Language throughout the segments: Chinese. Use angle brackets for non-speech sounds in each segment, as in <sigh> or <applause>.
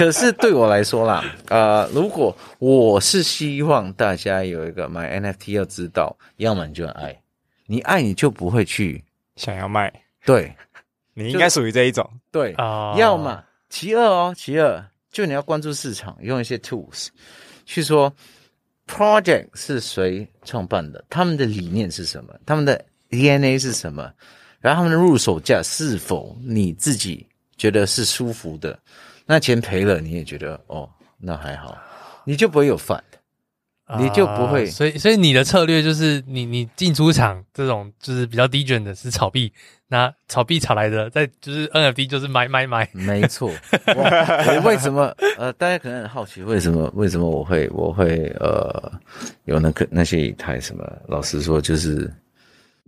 可是对我来说啦，<laughs> 呃，如果我是希望大家有一个买 NFT，要知道，要么你就爱，你爱你就不会去想要卖。对，你应该属于这一种。对啊，要么其二哦，其二就你要关注市场，用一些 tools 去说 project 是谁创办的，他们的理念是什么，他们的 DNA 是什么，然后他们的入手价是否你自己觉得是舒服的。那钱赔了，你也觉得哦，那还好，你就不会有 fun，你就不会。Uh, 所以，所以你的策略就是你，你你进出场这种就是比较低卷的，是炒币，那炒币炒来的，在就是 NFT 就是买买买。没错。<laughs> 我，我为什么呃，大家可能很好奇为什么为什么我会我会呃有那个那些以太什么？老实说就是。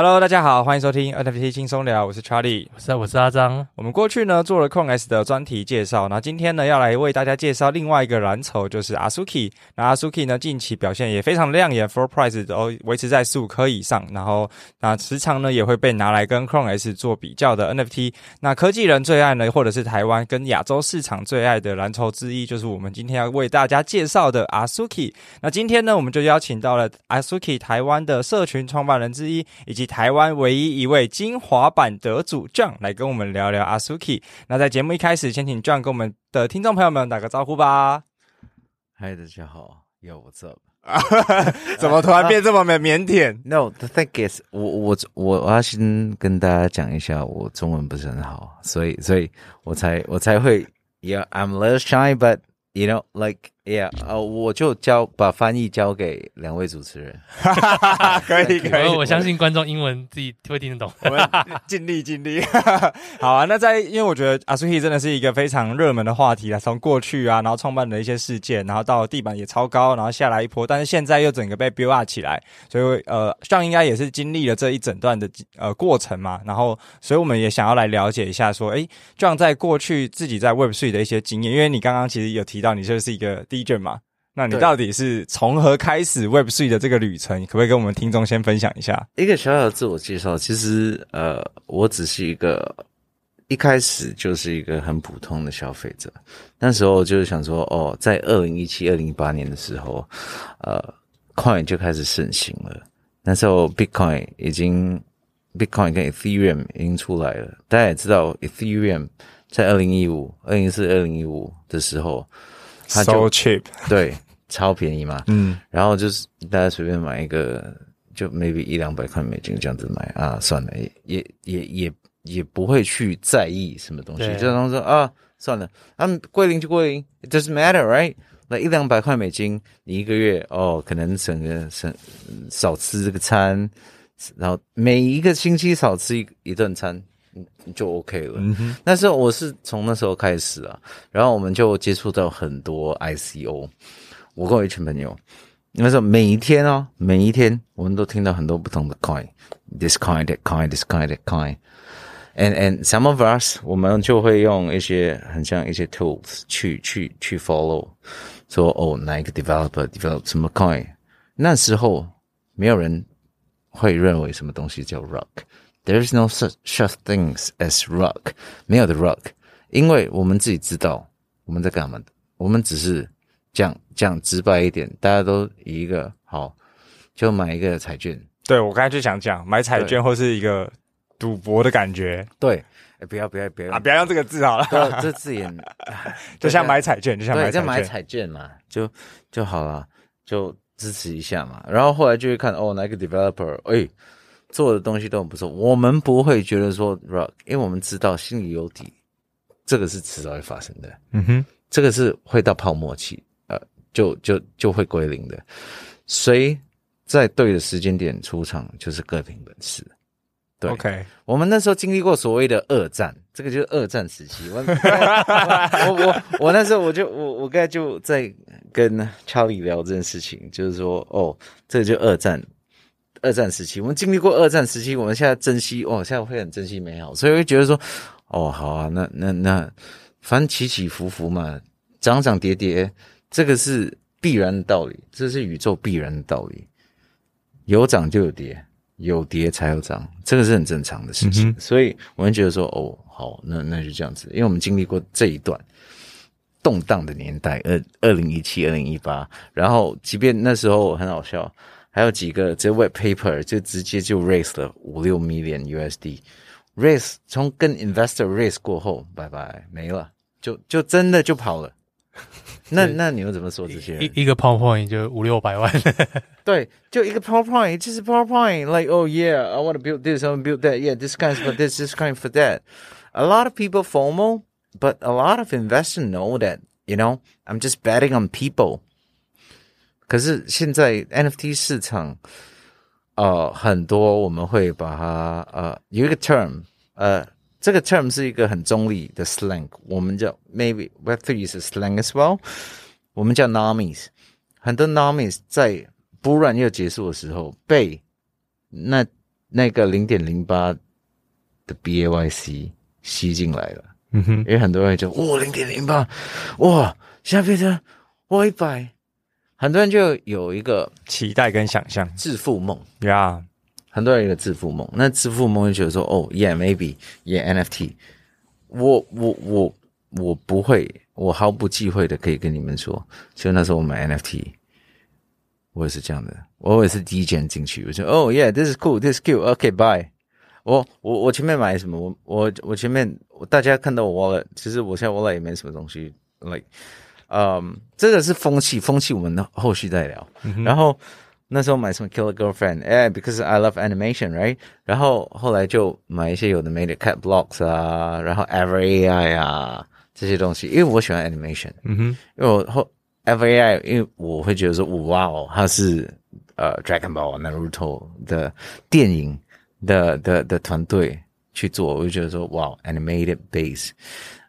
Hello，大家好，欢迎收听 NFT 轻松聊，我是 Charlie，我是我是阿张。我们过去呢做了 CoinS 的专题介绍，那今天呢要来为大家介绍另外一个蓝筹，就是 Asuki。那 Asuki 呢近期表现也非常亮眼，Floor Price 都维持在十五颗以上，然后那时常呢也会被拿来跟 CoinS 做比较的 NFT。那科技人最爱呢，或者是台湾跟亚洲市场最爱的蓝筹之一，就是我们今天要为大家介绍的 Asuki。那今天呢我们就邀请到了 Asuki 台湾的社群创办人之一，以及台湾唯一一位金华版得主 John 来跟我们聊聊阿 Suki。那在节目一开始，先请 John 跟我们的听众朋友们打个招呼吧。嗨，大家好，Yo what's up？<laughs> 怎么突然变这么没腼腆？<laughs> No，the thing is，我我我我要先跟大家讲一下，我中文不是很好，所以所以我才我才会，Yeah，I'm a little shy，but you know like。Yeah，呃，我就交把翻译交给两位主持人，<laughs> 可以 <laughs> 可以，我相信观众英文自己会听得懂，我们尽力尽力。<laughs> 好啊，那在因为我觉得 Azuki 真的是一个非常热门的话题啊，从过去啊，然后创办的一些事件，然后到地板也超高，然后下来一波，但是现在又整个被 build up 起来，所以呃，像应该也是经历了这一整段的呃过程嘛，然后所以我们也想要来了解一下，说，诶，这样在过去自己在 Web3 的一些经验，因为你刚刚其实有提到你就是一个。卷嘛？那你到底是从何开始 Web3 的这个旅程？可不可以跟我们听众先分享一下？一个小小的自我介绍。其实，呃，我只是一个一开始就是一个很普通的消费者。那时候就是想说，哦，在二零一七、二零一八年的时候，呃，Coin 就开始盛行了。那时候 Bitcoin 已经 Bitcoin 跟 Ethereum 已经出来了。大家也知道，Ethereum 在二零一五、二零一四、二零一五的时候。它就 So cheap，<laughs> 对，超便宜嘛。嗯，然后就是大家随便买一个，就 maybe 一两百块美金这样子买啊，算了，也也也也也不会去在意什么东西，就当说啊，算了，啊，归零就归零，it doesn't matter，right？那一两百块美金，你一个月哦，可能省个省少吃这个餐，然后每一个星期少吃一一顿餐。就 OK 了。那时候我是从那时候开始啊，然后我们就接触到很多 ICO。我跟我一群朋友，那时候每一天哦，每一天我们都听到很多不同的 coin，this coin，that coin，this coin，that coin。And and some of us，我们就会用一些很像一些 tools 去去去 follow，说哦，哪一个 developer develop 什么 coin。那时候没有人会认为什么东西叫 rock。There is no such such things as rock，没有的 rock，因为我们自己知道我们在干嘛的。我们只是讲讲直白一点，大家都以一个好，就买一个彩券。对，我刚才就想讲买彩券或是一个赌博的感觉。对，哎，不要不要不要啊，不要用这个字好了，这字眼 <laughs> 就像买彩券，就像买彩券，就买彩券嘛，就就好了，就支持一下嘛。然后后来就会看哦，哪个 developer，哎。做的东西都很不错，我们不会觉得说 rock，因为我们知道心里有底，这个是迟早会发生的。嗯哼，这个是会到泡沫期，呃，就就就会归零的。谁在对的时间点出场，就是各凭本事。对，OK，我们那时候经历过所谓的二战，这个就是二战时期。我 <laughs> 我我我那时候我就我我刚才就在跟 Charlie 聊这件事情，就是说，哦，这个就二战。二战时期，我们经历过二战时期，我们现在珍惜哦，现在会很珍惜美好，所以会觉得说，哦，好啊，那那那，反正起起伏伏嘛，涨涨跌跌，这个是必然的道理，这是宇宙必然的道理，有涨就有跌，有跌才有涨，这个是很正常的事情，嗯、所以我们觉得说，哦，好，那那就这样子，因为我们经历过这一段动荡的年代，二二零一七、二零一八，然后即便那时候很好笑。还有几个这 white paper 就直接就 raise 了五六 million USD，raise 从跟 investor raise 过后，拜拜没了，就就真的就跑了。那那你又怎么说这些？一一个 <laughs> PowerPoint 就五六百万，对，就一个 <laughs> PowerPoint 就是 PowerPoint，like oh yeah I want to build this I want to build that，yeah this kind for this this kind for that。A lot of people FOMO，but a lot of investors know that you know I'm just betting on people。 可是现在 NFT 市场，呃，很多我们会把它呃有一个 term，呃，这个 term 是一个很中立的 slang，我们叫 maybe Web3 是 slang as well，我们叫 normies，很多 normies 在 bull run 要结束的时候被那那个零点零八的 BAYC 吸进来了，嗯哼，因为很多人就哇零点零八，哇现在变成哇一百。很多人就有一个期待跟想象，致富梦呀。Yeah. 很多人有一个致富梦，那致富梦就觉得说，哦，Yeah，maybe，Yeah，NFT。我我我我不会，我毫不忌讳的可以跟你们说，就那时候我买 NFT，我也是这样的，我也是第一件进去，我说，哦，Yeah，this is cool，this is cute，OK，bye。我我我前面买什么？我我我前面大家看到我 wallet，其实我现在 wallet 也没什么东西，like。嗯，um, 这个是风气，风气我们后续再聊。嗯、哼然后那时候买什么 Kill a Girlfriend，哎，because I love animation，right？然后后来就买一些有的没的 Cat Blocks 啊，然后 Ever AI 啊这些东西，因为我喜欢 animation。嗯哼，因为我后 Ever AI，因为我会觉得说，哇哦，它是呃 Dragon Ball、Naruto 的电影的的的团队去做，我就觉得说，哇，animated base，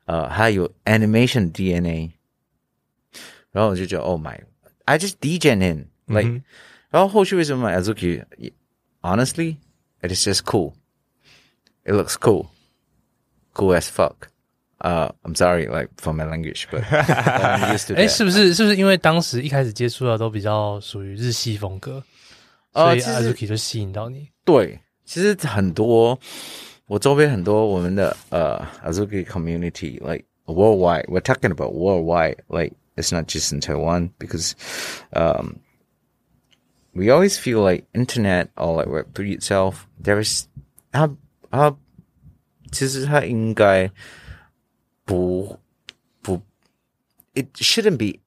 呃，还有 animation DNA。 然后我就觉得，Oh my，I just degen in like，、嗯、哼然后后续为什么买 Azuki？Honestly，it is just cool，it looks cool，cool as fuck。呃、uh,，I'm sorry，like for my language，but I'm used to。哎，<laughs> 是不是是不是因为当时一开始接触的都比较属于日系风格，所以 Azuki 就吸引到你？对，其实很多我周边很多我们的呃、uh, Azuki community，like worldwide，we're talking about worldwide，like。 It's not just in Taiwan because, um, we always feel like internet or like Web3 itself, there is 它它其实它应该不不 it shouldn't be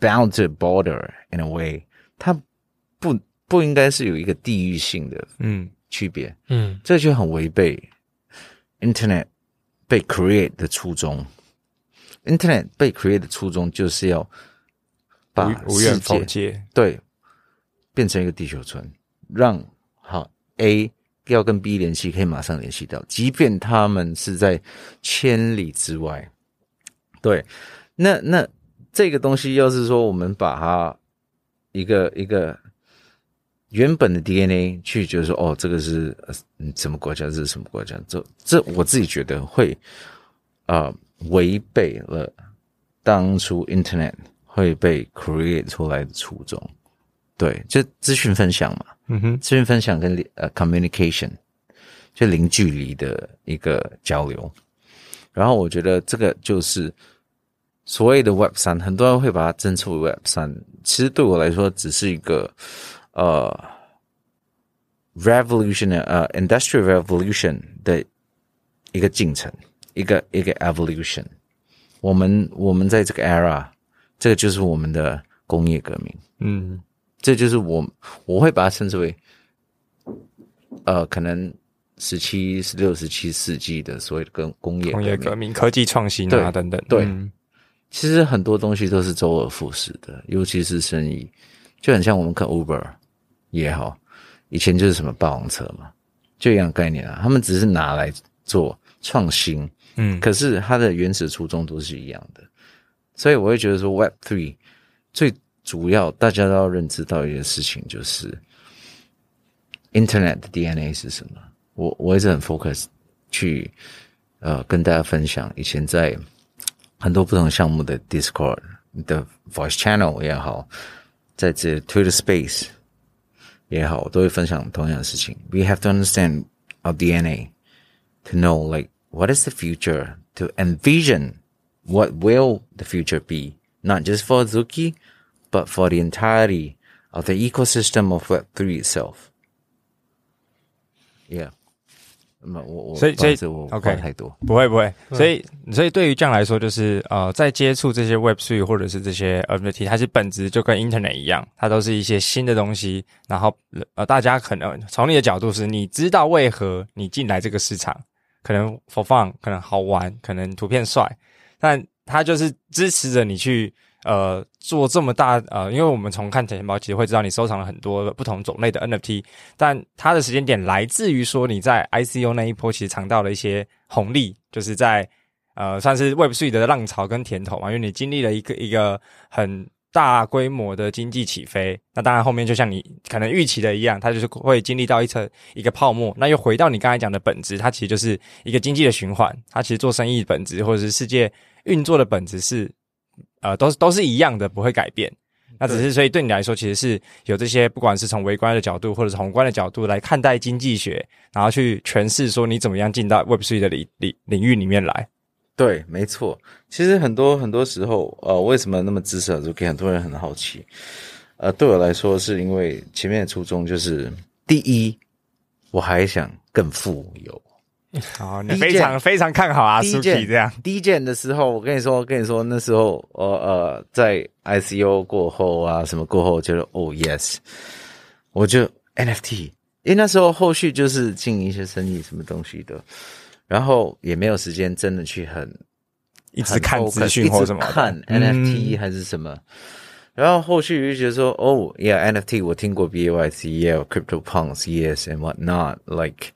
bound to a border in a way，它不不应该是有一个地域性的嗯区别嗯，这就很违背 internet 被 create 的初衷。 Internet 被 create 的初衷就是要把世界对变成一个地球村，让好 A 要跟 B 联系，可以马上联系到，即便他们是在千里之外。对，那那这个东西要是说我们把它一个一个原本的 DNA 去觉得说哦，这个是嗯什么国家，这是什么国家？这这我自己觉得会啊。呃违背了当初 Internet 会被 create 出来的初衷，对，就资讯分享嘛，嗯哼，资讯分享跟呃 communication 就零距离的一个交流，然后我觉得这个就是所谓的 Web 三，很多人会把它称之为 Web 三，其实对我来说只是一个呃 revolution 呃 industrial revolution 的一个进程。一个一个 evolution，我们我们在这个 era，这个就是我们的工业革命，嗯，这就是我我会把它称之为，呃，可能十七、十六、十七世纪的所谓的工工业工业革命、科技创新啊等等，对，嗯、其实很多东西都是周而复始的，尤其是生意，就很像我们看 Uber 也好，以前就是什么霸王车嘛，就一样概念啊，他们只是拿来做创新。嗯，可是它的原始初衷都是一样的，所以我会觉得说，Web Three 最主要大家都要认知到一件事情，就是 Internet 的 DNA 是什么。我我一直很 focus 去呃跟大家分享，以前在很多不同项目的 Discord 的 Voice Channel 也好，在这 Twitter Space 也好，我都会分享同样的事情。We have to understand our DNA to know like what is the future, to envision what will the future be, not just for Azuki, but for the entirety of the ecosystem of Web3 itself. Yeah. 那我我所以所以我 OK 太多不会不会，所以所以对于这样来说，就是呃，在接触这些 Web3 或者是这些 NFT，它是本质就跟 Internet 一样，它都是一些新的东西。然后呃，大家可能从你的角度是，你知道为何你进来这个市场， 可能 for fun，可能好玩，可能图片帅，但它就是支持着你去。呃，做这么大呃，因为我们从看钱包其实会知道你收藏了很多不同种类的 NFT，但它的时间点来自于说你在 ICO 那一波其实尝到了一些红利，就是在呃算是 Web3 的浪潮跟甜头嘛，因为你经历了一个一个很大规模的经济起飞，那当然后面就像你可能预期的一样，它就是会经历到一层一个泡沫，那又回到你刚才讲的本质，它其实就是一个经济的循环，它其实做生意本质或者是世界运作的本质是。呃，都是都是一样的，不会改变。那只是所以对你来说，其实是有这些，不管是从微观的角度，或者是宏观的角度来看待经济学，然后去诠释说你怎么样进到 Web3 的领领领域里面来。对，没错。其实很多很多时候，呃，为什么那么支持 Azuki？很多人很好奇。呃，对我来说，是因为前面的初衷就是，第一，我还想更富有。<laughs> 好，你非常非常看好阿苏 k 这样。第一件的时候，我跟你说，我跟你说，那时候，呃呃，在 ICO 过后啊，什么过后，觉得哦，yes，我就 NFT，因为那时候后续就是经营一些生意，什么东西的，然后也没有时间真的去很一直看资讯或什么看 NFT 还是什么，嗯、然后后续就觉得说，哦，yeah，NFT 我听过 BAYC，yeah，Crypto Punks，yes，and what not，like。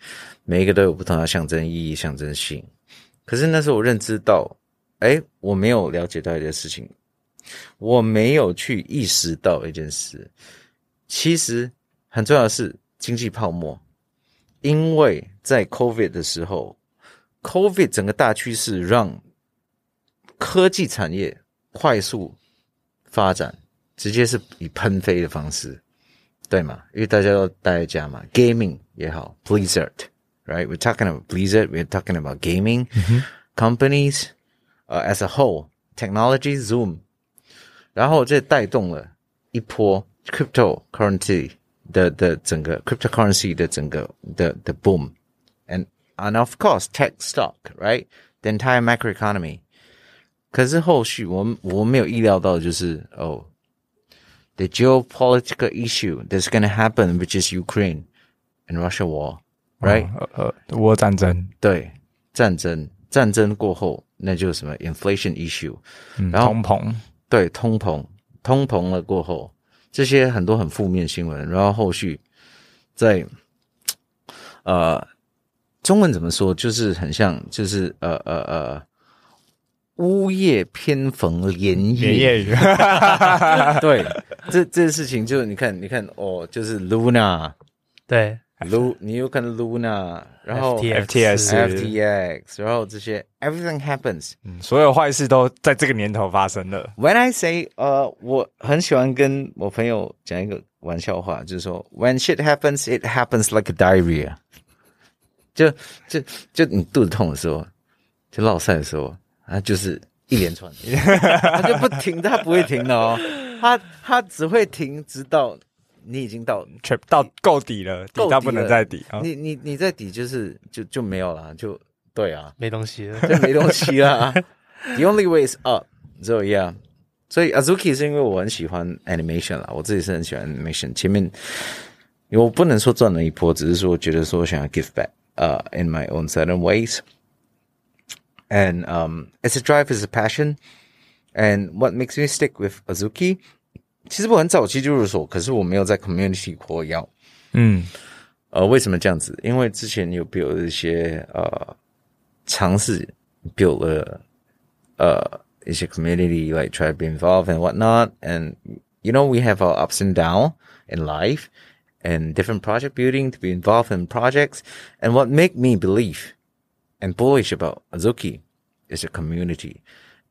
每一个都有不同的象征意义、象征性，可是那时候我认知到，哎，我没有了解到一件事情，我没有去意识到一件事，其实很重要的是经济泡沫，因为在 COVID 的时候，COVID 整个大趋势让科技产业快速发展，直接是以喷飞的方式，对吗？因为大家都待在家嘛，Gaming 也好，Blizzard。Right, we're talking about Blizzard. We're talking about gaming companies, uh, as a whole, technology, Zoom. 然后这带动了一波 cryptocurrency 的的整个 cryptocurrency 的整个的的 boom, and and of course tech stock, right? The entire macroeconomy. 可是后续我们我没有意料到就是哦，the geopolitical issue that's going to happen, which is Ukraine and Russia war. Right，呃，俄乌战争，对，战争，战争过后，那就是什么 inflation issue，嗯，然后通膨，对，通膨，通膨了过后，这些很多很负面新闻，然后后续在，呃， 中文怎么说，就是很像，就是呃呃呃，屋夜偏逢连夜。连夜雨，<laughs> 对，这这个事情就你看，你看哦，就是 Luna，对。Lu，你有看 Luna，然后 FTX、FTX，然后这些 Everything happens，嗯，所有坏事都在这个年头发生了。When I say，呃，我很喜欢跟我朋友讲一个玩笑话，就是说，When shit happens，it happens like a diarrhea。就就就你肚子痛的时候，就落赛的时候，啊，就是一连串，<laughs> 他就不停，他不会停的哦，他他只会停直到。你已经到全到够底了，底到不能再底。你你你在底就是就就没有了，就对啊，没东西了，就没东西了。<laughs> The only way is up，所以啊，所以 Azuki 是因为我很喜欢 animation 啦，我自己是很喜欢 animation。前面我不能说赚了一波，只是说觉得说想要 give back，呃、uh,，in my own certain ways。And um, it's a drive, it's a passion. And what makes me stick with Azuki? 其实我很早期就入手，可是我没有在 community 活跃。嗯，呃，为什么这样子？因为之前有 build 一些呃尝试 build 了呃一些 community，like try to be involved and what not，and you know, we have our ups and downs in life and different project building to be involved in projects. And what make me believe and bullish about Azuki is a community.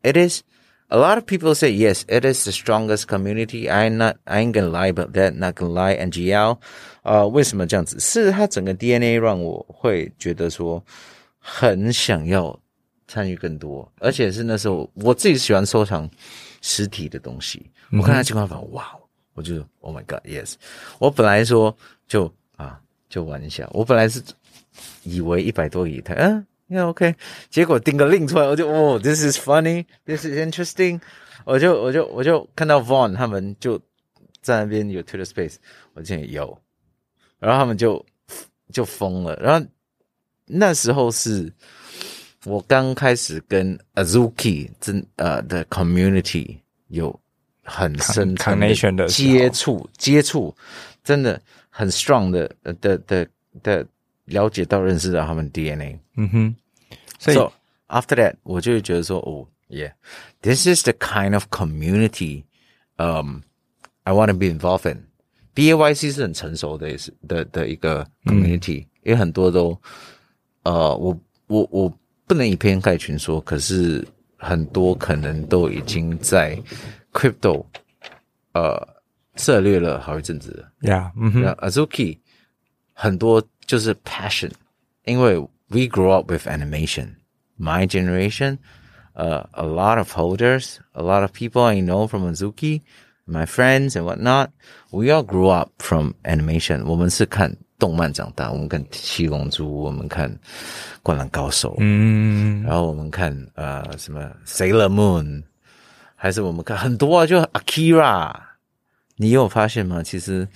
It is a lot of people say, yes, it is the strongest community. I'm not, I ain't gonna lie about that. Not gonna lie. NGL，呃，为什么这样子？是它整个 DNA 让我会觉得说，很想要参与更多，而且是那时候我自己喜欢收藏实体的东西。我看他情况法，哇， 我就 Oh my God, yes！我本来说就啊，就玩一下。我本来是以为一百多一台，嗯，应该 OK。结果订个令出来，我就哦，This is funny, This is interesting。我就我就我就看到 Von 他们就在那边有 Twitter Space，我就有，然后他们就就疯了。然后那时候是我刚开始跟 Azuki 真呃的 Community 有。很深层的接触接触，真的很 strong 的的的的。的了解到、认识到他们 DNA，嗯哼，所以 so after that，我就会觉得说，哦，yeah，this is the kind of community，嗯、um,，I want to be involved in。BAYC 是很成熟的，是的的一个 community，因为、很多都，呃，我我我不能以偏概全说，可是很多可能都已经在 crypto，呃，涉猎了好一阵子了。Yeah，嗯哼，Azuki 很多。就是 passion，因为 we grew up with animation. My generation, uh, a lot of holders, a lot of people I know from Azuki, my friends and whatnot, we all grew up from animation. 我们是看动漫长大，我们看七龙珠，我们看灌篮高手，嗯，然后我们看呃什么 Sailor Moon， 还是我们看很多啊，就 Akira。你有发现吗？其实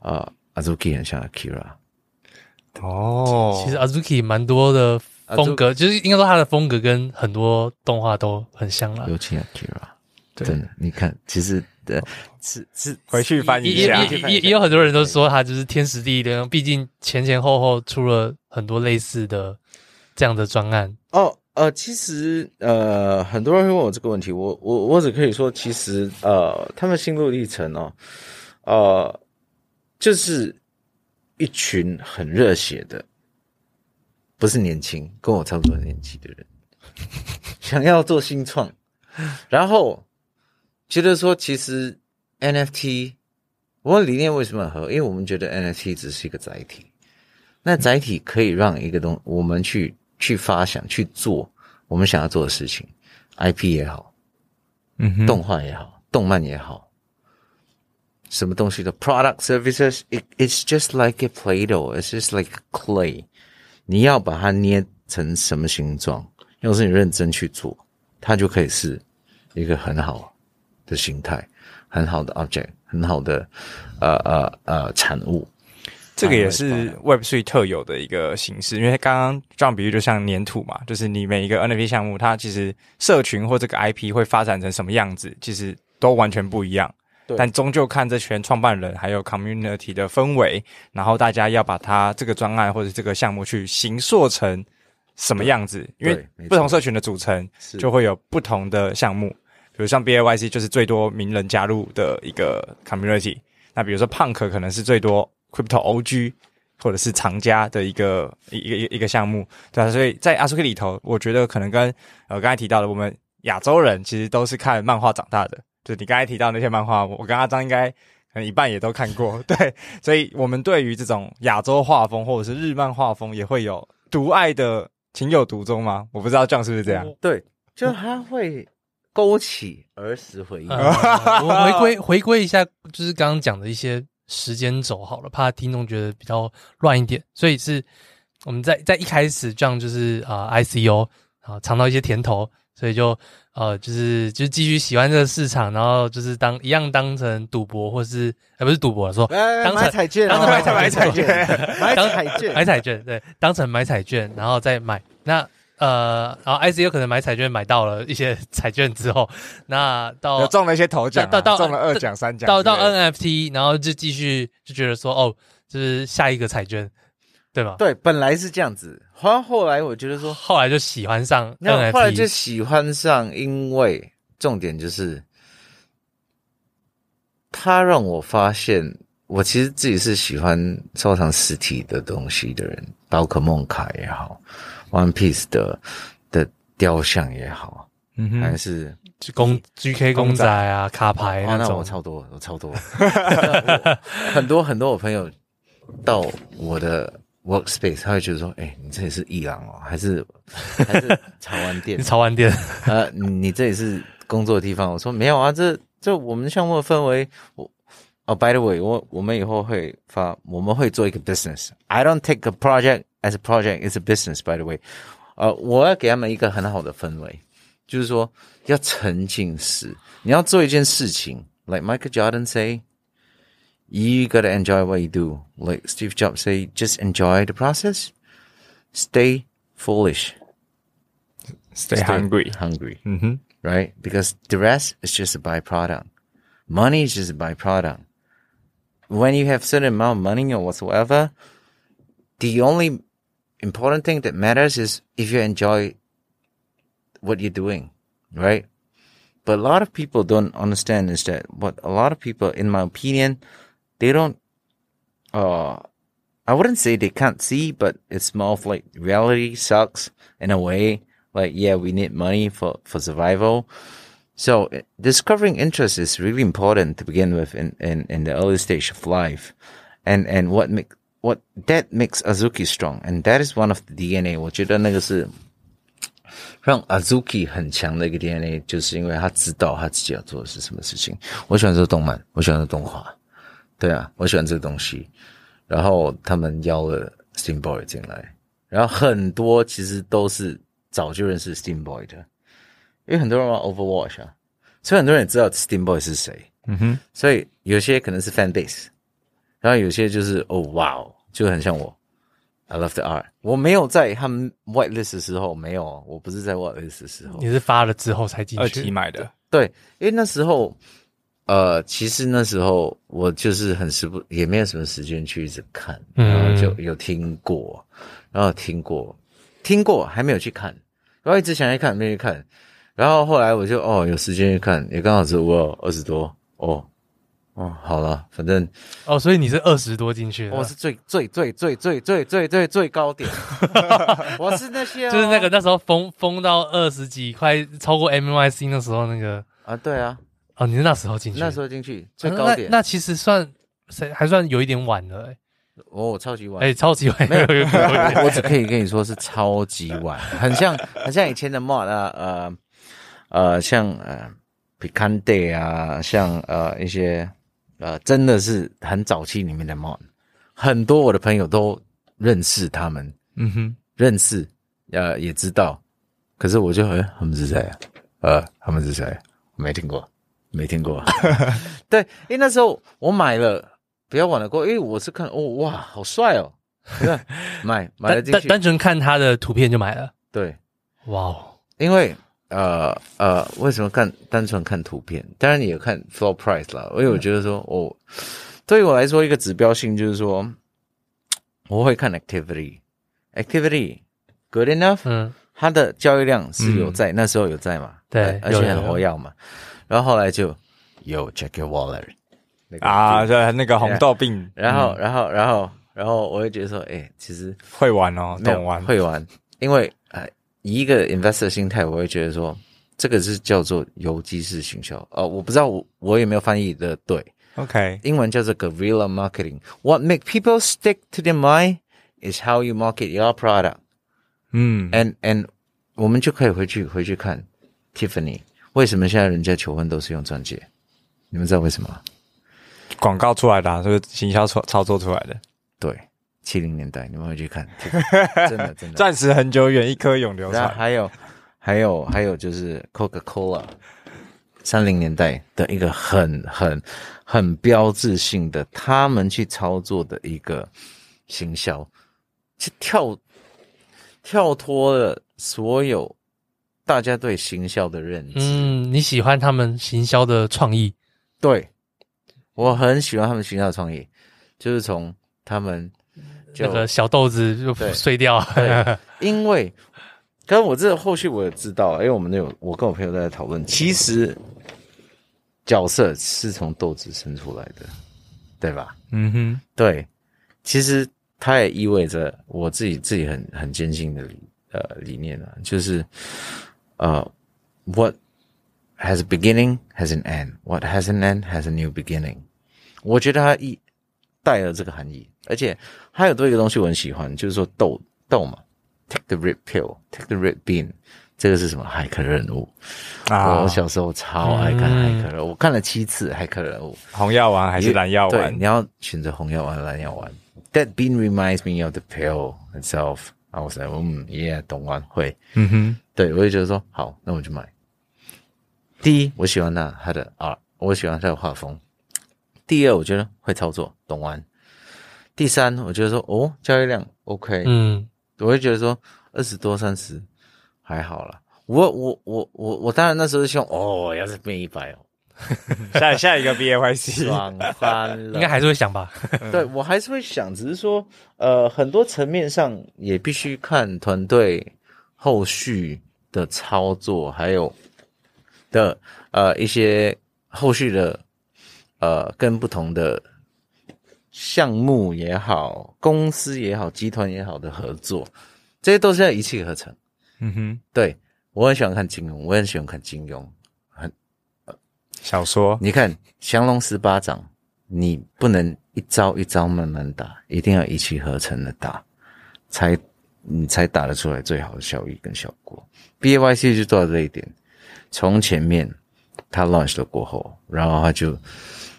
呃 Azuki 很像 Akira。哦，其实 Azuki 蛮多的风格，就是应该说他的风格跟很多动画都很像了。尤其 Akira，真的，你看，其实的是是回去翻一下，也也也有很多人都说他就是天时地利，毕竟前前后后出了很多类似的这样的专案。哦，呃，其实呃，很多人会问我这个问题，我我我只可以说，其实呃，他们心路历程哦，呃，就是。一群很热血的，不是年轻，跟我差不多年纪的人，想要做新创，然后觉得说，其实 NFT，我理念为什么合？因为我们觉得 NFT 只是一个载体，那载体可以让一个东，我们去去发想去做我们想要做的事情，IP 也好，嗯哼，动画也好，动漫也好。什么东西的 product services，it it's just like a Play-Doh，it's just like clay。你要把它捏成什么形状，要是你认真去做，它就可以是一个很好的形态，很好的 object，很好的呃呃呃产物。这个也是 Web3 特有的一个形式，因为刚刚这样比喻就像粘土嘛，就是你每一个 NFT 项目，它其实社群或这个 IP 会发展成什么样子，其实都完全不一样。但终究看这群创办人还有 community 的氛围，然后大家要把它这个专案或者这个项目去形塑成什么样子？因为不同社群的组成就会有不同的项目。比如像 BAYC 就是最多名人加入的一个 community，那比如说 Punk 可能是最多 crypto OG 或者是藏家的一个一个一个一个项目，对啊，所以在 Azuki 里头，我觉得可能跟呃刚才提到的我们亚洲人其实都是看漫画长大的。就你刚才提到那些漫画，我跟阿张应该可能一半也都看过，<laughs> 对，所以我们对于这种亚洲画风或者是日漫画风也会有独爱的情有独钟吗？我不知道这样是不是这样？对，就他会勾起儿时回忆。嗯、我回归回归一下，就是刚刚讲的一些时间轴好了，怕听众觉得比较乱一点，所以是我们在在一开始这样就是啊、呃、ICO 啊尝到一些甜头，所以就。呃，就是就继续喜欢这个市场，然后就是当一样当成赌博，或是呃不是赌博说，当成买彩券，当成买彩买彩券，买彩券，买彩券，对，当成买彩券，然后再买。那呃，然后 ICO 可能买彩券买到了一些 <laughs> 彩券之后，那到中了一些头奖，到到中了二奖三奖，到到 NFT，然后就继续就觉得说，哦，就是下一个彩券。对吗？对，本来是这样子，好像后来我觉得说，后来就喜欢上，那后来就喜欢上，因为重点就是他让我发现，我其实自己是喜欢收藏实体的东西的人，宝可梦卡也好，One Piece 的的雕像也好，嗯哼，还是公 GK 公仔啊，卡牌那种，那我超多，我超多，<laughs> 很多很多我朋友到我的 workspace，他会觉得说，哎、欸，你这里是艺廊哦，还是还是潮玩店？<laughs> 潮玩店？呃，你这里是工作的地方？我说没有啊，这。这我们项目的氛围，我哦，by the way，我我们以后会发，我们会做一个 business。I don't take a project as a project, it's a business. By the way，呃，我要给他们一个很好的氛围，就是说要沉浸式。你要做一件事情，like Michael Jordan say, you gotta enjoy what you do. Like Steve Jobs say, just enjoy the process. Stay foolish. Stay, Stay hungry. Hungry. 嗯哼。right? Because the rest is just a byproduct. Money is just a byproduct. When you have certain amount of money or whatsoever, the only important thing that matters is if you enjoy what you're doing, right? But a lot of people don't understand is that what a lot of people, in my opinion, they don't, uh, I wouldn't say they can't see, but it's more of like reality sucks in a way like, yeah, we need money for, for survival. So discovering interest is really important to begin with in, in, in the early stage of life. And, and what make, what, that makes Azuki strong. And that is one of the DNA. 我觉得那个是让 Azuki 很强的一个 DNA，就是因为他知道他自己要做的是什么事情。我喜欢这个动漫，我喜欢这个动画，对啊，我喜欢这个东西。然后他们邀了 Steam Boy 进来，然后很多其实都是。早就认识 Steam Boy 的，因为很多人玩 Overwatch 啊，所以很多人也知道 Steam Boy 是谁。嗯哼，所以有些可能是 fan base，然后有些就是哦哇哦，就很像我。I love the art。我没有在他们 whitelist 的时候，没有，我不是在 whitelist 的时候。你是发了之后才进去？二期买的。对，因为那时候，呃，其实那时候我就是很时不，也没有什么时间去一直看，然后就有听过，然后听过。听过还没有去看，然后一直想去看，没去看，然后后来我就哦有时间去看，也刚好是我二十多哦哦好了，反正哦，所以你是二十多进去的，我是最最最最最最最最最高点，<laughs> 我是那些、哦、就是那个那时候封封到二十几块，超过 MYC 那时候那个啊对啊，哦你是那时候进去，那时候进去最高点，啊、那，那其实算还算有一点晚了、欸。哦，超级晚！哎、欸，超级晚！没有，我只可以跟你说是超级晚，很像很像以前的 mod 啊，呃呃，像呃 Picante 啊，像呃一些呃，真的是很早期里面的 Mon，很多我的朋友都认识他们，嗯哼，认识，呃，也知道，可是我就哎、欸，他们是谁啊？呃，他们是谁？没听过，没听过。<laughs> 对，因为那时候我买了。不要玩了过，因为我是看哦，哇，好帅哦！<laughs> 买买了进去，单单纯看他的图片就买了。对，哇哦！因为呃呃，为什么看单纯看图片？当然你也看 floor price 啦。因为我觉得说，我、哦，对于我来说，一个指标性就是说，我会看 activity，activity good enough，嗯，它的交易量是有在，嗯、那时候有在嘛？对，而且很活跃嘛。然后后来就有。那个、啊，对，那个红豆病，然后，然后，然后，然后，我会觉得说，哎、欸，其实会玩哦，懂玩，会玩，因为呃，以一个 investor 心态，我会觉得说，这个是叫做游击式行销，哦，我不知道我我有没有翻译的对，OK，英文叫做 guerrilla marketing。What make people stick to their mind is how you market your product。嗯，and and 我们就可以回去回去看 Tiffany，为什么现在人家求婚都是用钻戒？你们知道为什么？广告出来的、啊，这个行销操操作出来的。对，七零年代你们会去看，<laughs> 真的真的。暂时很久远，一颗永流传。还有，还有，还有就是 Coca-Cola，三零年代的一个很很很标志性的，他们去操作的一个行销，去跳跳脱了所有大家对行销的认知。嗯，你喜欢他们行销的创意？对。我很喜欢他们行销的创意，就是从他们那个小豆子就碎掉，了，因为，可是我这个后续我也知道，因为我们有我跟我朋友在讨论，其实角色是从豆子生出来的，对吧？嗯哼，对，其实它也意味着我自己自己很很坚信的理呃理念啊，就是呃，what has a beginning has an end，what has an end has a new beginning。我觉得它一带了这个含义，而且还有多一个东西我很喜欢，就是说豆豆嘛，take the red pill，take the red bean。这个是什么？骇客任务啊！我小时候超爱看骇客任务，我看了七次骇客任务。红药丸还是蓝药丸？对，你要选择红药丸、蓝药丸。That bean reminds me of the pill itself。然后我说，嗯，Yeah，懂完会。嗯哼，对，我就觉得说好，那我就买。第一，我喜欢他他的 art，我喜欢他的画风。第二，我觉得会操作，懂完。第三，我觉得说哦，交易量 OK。嗯，我会觉得说二十多、三十。还好啦，我我我我我当然那时候是希望哦，要是变一百哦，<laughs> 下下一个 B A Y C 爽翻了，应该还是会想吧？<laughs> 对，我还是会想，只是说呃，很多层面上也必须看团队后续的操作，还有的呃一些后续的呃跟不同的项目也好，公司也好，集团也好的合作，这些都是要一气呵成。嗯哼，对，我很喜欢看金庸，我很喜欢看金庸，很呃小说。你看降龙十八掌，你不能一招一招慢慢打，一定要一气呵成的打，才你才打得出来最好的效益跟效果。B A Y C 就做到这一点，从前面他 launch 了过后，然后他就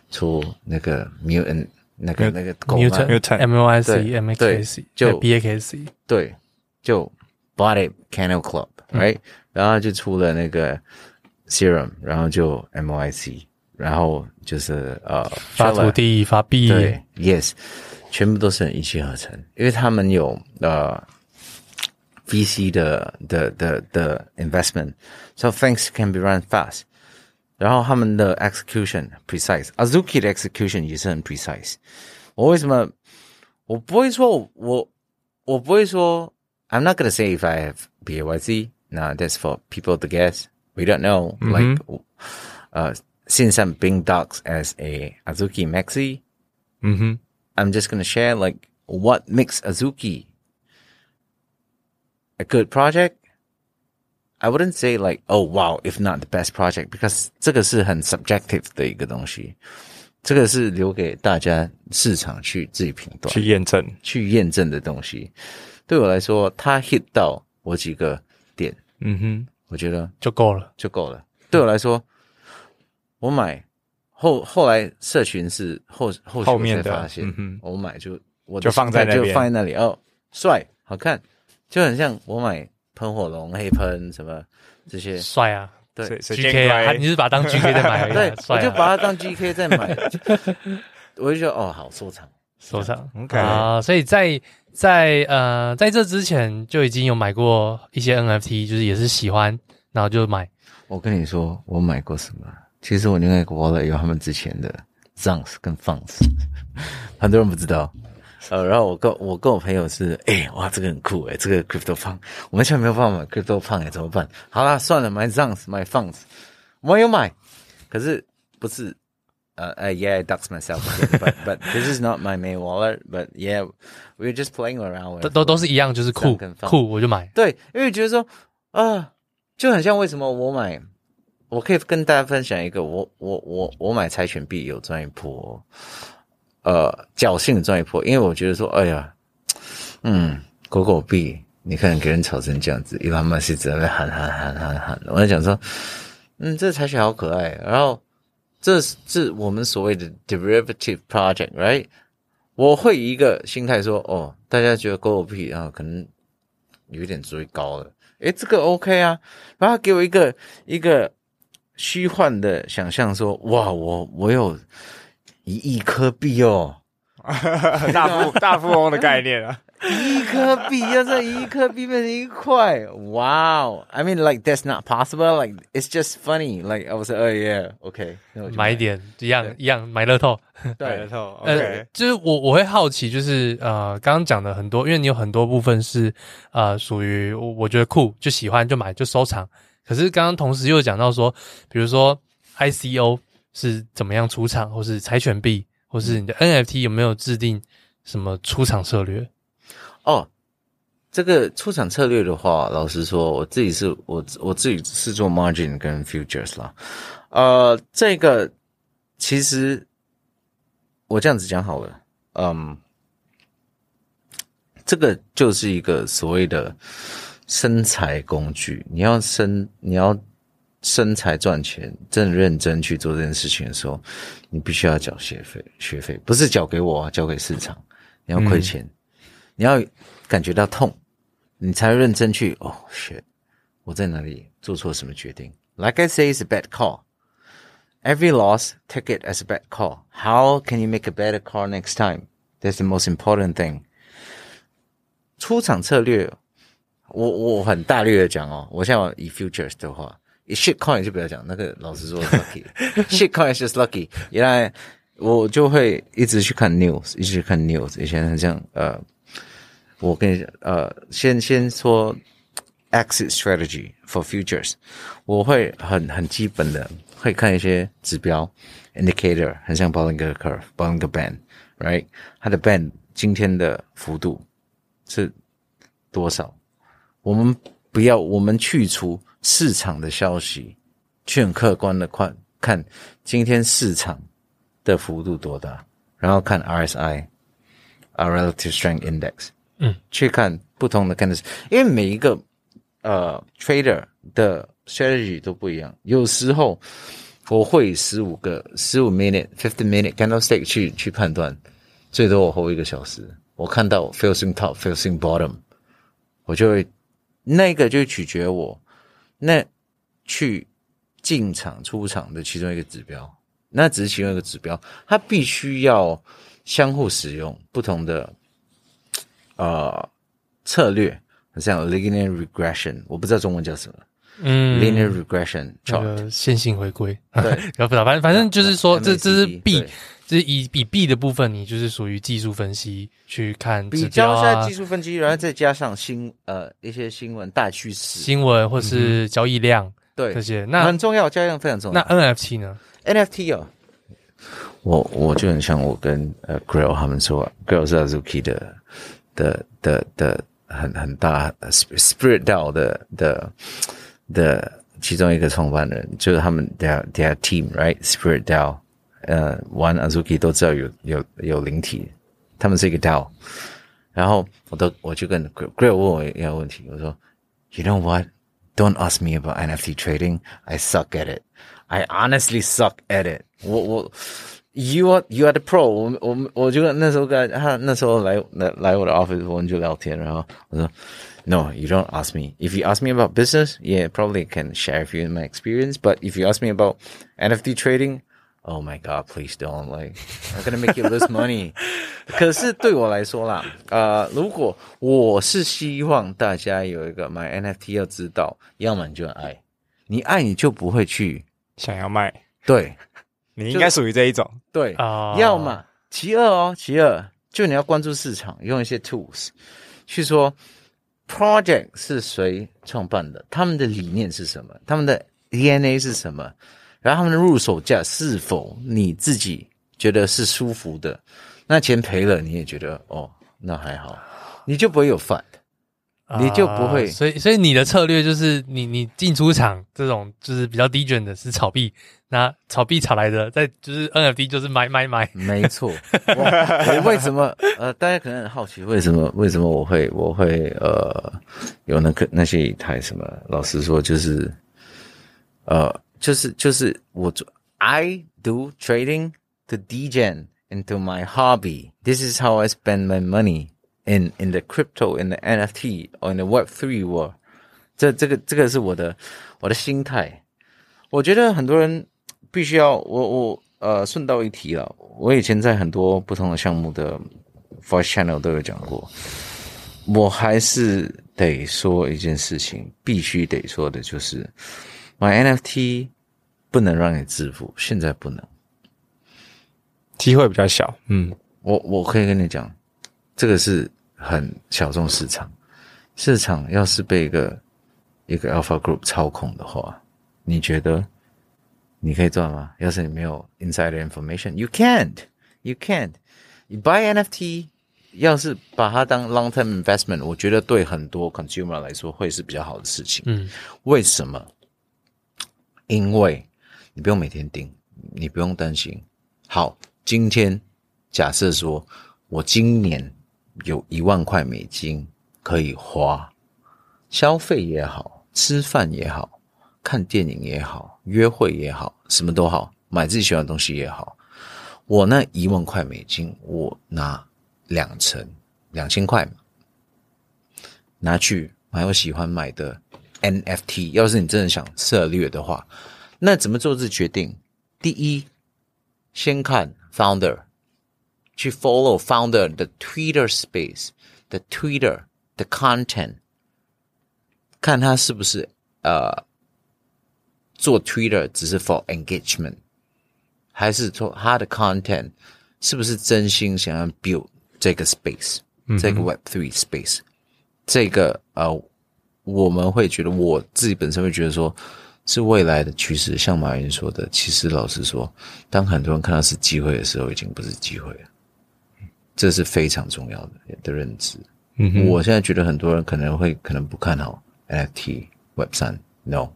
出那个 mutant 那个那个 mutant M O I C M X C 就 B A K C 对就。Bought it Kennel Club，right？、嗯、然后就出了那个 Serum，然后就 MOIC，然后就是呃发土地发币，对，Yes，全部都是很一气呵成，因为他们有呃 VC 的的的的 investment，so things can be run fast。 然后他们的 execution precise，Azuki 的 execution 也是很 precise。我为什么我不会说我我我不会说？I'm not gonna say if I have BAYC. No, that's for people to guess. We don't know. Mm-hmm. Like, uh, since I'm being doxed as a Azuki Maxi, mm-hmm. I'm just gonna share like what makes Azuki a good project. I wouldn't say like, oh wow, if not the best project, because 这个是很 subjective 的一个东西，这个是留给大家市场去自己评断、去验证、去验证的东西。对我来说，他 hit 到我几个点，嗯哼，我觉得就够了，就够了。对我来说，我买后后来社群是后后续才发现，嗯哼，我买就我就放在那边，就放在那里哦，帅，好看，就很像我买喷火龙、黑喷什么这些，帅啊，对，GK 啊，你是把它当 GK 在买，<laughs> 对，我就把它当 GK 在买，我就觉得哦，好收藏，收藏，OK 啊，所以在。在呃，在这之前就已经有买过一些 NFT，就是也是喜欢，然后就买。我跟你说，我买过什么？其实我另外一个 wallet 有他们之前的 Zunks 跟 Funks，<laughs> 很多人不知道。呃，然后我跟我跟我朋友是，哎、欸，哇，这个很酷哎、欸、这个 Crypto Punk，我们现在没有办法买 Crypto Punk 诶怎么办？好啦，算了，买 Zunks，买 Funks，我有买，可是不是。呃呃、uh, uh,，Yeah，I dox myself，but but this is not my main wallet，but yeah，we're just playing around。都都都是一样，就是酷酷，我就买。对，因为觉得说啊，就很像为什么我买，我可以跟大家分享一个，我我我我买柴犬币有赚一波，呃，侥幸的赚一波，因为我觉得说，哎呀，<tsk> 嗯，狗狗币，你看给人炒成这样子，伊朗马斯在那喊喊喊喊喊，我在讲说，嗯，这柴犬好可爱，然后。这是我们所谓的 derivative project，right？我会以一个心态说，哦，大家觉得狗狗币啊，可能有点追高了，诶，这个 OK 啊，然后给我一个一个虚幻的想象，说，哇，我我有一亿颗币哦，<laughs> 大富 <laughs> 大富翁的概念啊。一颗币要在一颗币变成一块，哇哦！I mean, like that's not possible. Like it's just funny. Like I was like, oh yeah, OK，买一点一样一样买乐透，对买乐透。OK，呃，就是我我会好奇，就是呃，刚刚讲的很多，因为你有很多部分是呃属于我觉得酷，就喜欢就买就收藏。可是刚刚同时又讲到说，比如说 ICO 是怎么样出场，或是柴犬币，或是你的 NFT 有没有制定什么出场策略？哦，这个出场策略的话，老实说，我自己是我我自己是做 margin 跟 futures 啦。呃，这个其实我这样子讲好了，嗯，这个就是一个所谓的生财工具。你要生，你要。生财赚钱，正认真去做这件事情的时候，你必须要缴学费。学费不是缴给我啊，交给市场。你要亏钱，嗯、你要感觉到痛，你才认真去。哦，shit，我在哪里做错什么决定？Like I say, it's a bad call. Every loss, take it as a bad call. How can you make a better call next time? That's the most important thing. 出场策略，我我很大略的讲哦。我现在以 futures 的话。Shitcoin 就不要讲，那个老实说 lucky。Shitcoin is just lucky。原来我就会一直去看 news，一直看 news。以前很像，呃，我跟你，呃，先先说 exit strategy for futures，我会很很基本的会看一些指标 indicator，很像 Bollinger Curve，Bollinger Band，right？它的 band 今天的幅度是多少？我们不要，我们去除。市场的消息，去很客观的看看今天市场的幅度多大，然后看 RSI，啊 Relative Strength Index，嗯，去看不同的 candles，因为每一个呃 trader 的 strategy 都不一样，有时候我会十五个十五 minute fifty minute candlestick 去去判断，最多我 hold 一个小时，我看到 facing top facing bottom，我就会那个就取决我。那去进场出场的其中一个指标，那只是其中一个指标，它必须要相互使用不同的呃策略，像 linear regression，我不知道中文叫什么，嗯，linear regression chart，那个线性回归，对，<laughs> 不知道，反正反正就是说，这这是币。是以以币的部分，你就是属于技术分析去看比较一下技术分析，然后再加上新呃一些新闻大趋势、新闻或是交易量，嗯、对这些，那很重要，交易量非常重要。那 NFT 呢？NFT 哦，我我就很像我跟呃 Grail 他们说，Grail 是 Azuki 的的的的很很大 Spirit DAO 的的的其中一个创办人，就是他们 their their team right Spirit DAO。呃，玩 Azuki 都知道有有有灵体，他们是一个 DAO。然后我都我就跟 Grail 问我一个问题，我说，You know what? Don't ask me about NFT trading. I suck at it. I honestly suck at it. 我我，You are you are the pro 我。我我我就那时候跟他那时候来来来我的 office，我们就聊天。然后我说，No, you don't ask me. If you ask me about business, yeah, probably can share with you my experience. But if you ask me about NFT trading, Oh my God! Please don't like. I'm gonna make you lose money. <laughs> 可是对我来说啦，呃，如果我是希望大家有一个买 NFT，要知道，要么你就爱，你爱你就不会去想要卖。对，<laughs> 你应该属于这一种。对啊，要么其二哦，其二就你要关注市场，用一些 tools 去说 project 是谁创办的，他们的理念是什么，他们的 DNA 是什么。然后他们的入手价是否你自己觉得是舒服的？那钱赔了你也觉得哦，那还好，你就不会有 FUD，你就不会。所以，所以你的策略就是你你进出场这种就是比较低卷的是炒币，那炒币炒来的再就是 NFT 就是买买买。没错，<laughs> 我，为什么呃，大家可能很好奇为什么为什么我会我会呃有那个那些一台什么？老实说就是呃。就是就是我做，I do trading to degen into my hobby. This is how I spend my money in in the crypto, in the NFT or in the Web Three world. 这这个这个是我的我的心态。我觉得很多人必须要我我呃顺道一提了，我以前在很多不同的项目的 Voice Channel 都有讲过，我还是得说一件事情，必须得说的就是。 买 NFT 不能让你致富，现在不能，机会比较小。嗯，我我可以跟你讲，这个是很小众市场，市场要是被一个一个 Alpha Group 操控的话，你觉得你可以赚吗？要是你没有 insider information，you can't，you can't。你 buy NFT，要是把它当 long term investment，我觉得对很多 consumer 来说会是比较好的事情。嗯，为什么？因为你不用每天盯，你不用担心。好，今天假设说我今年有一万块美金可以花，消费也好，吃饭也好。看电影也好，约会也好，什么都好，买自己喜欢的东西也好，我那一万块美金，我拿两成两千块拿去买我喜欢买的 NFT。要是你真的想策略的话，那怎么做这决定？第一，先看 founder，去 follow founder 的 Twitter space，the Twitter，the content，看他是不是呃。做 Twitter 只是 for engagement，还是说他的 content 是不是真心想要 build 这个 space，、嗯、这个 Web Three space，这个呃， 我们会觉得我自己本身会觉得说是未来的趋势。像马云说的，其实老实说，当很多人看到是机会的时候，已经不是机会了。这是非常重要的的认知。嗯，我现在觉得很多人可能会可能不看好 NFT Web 三，no。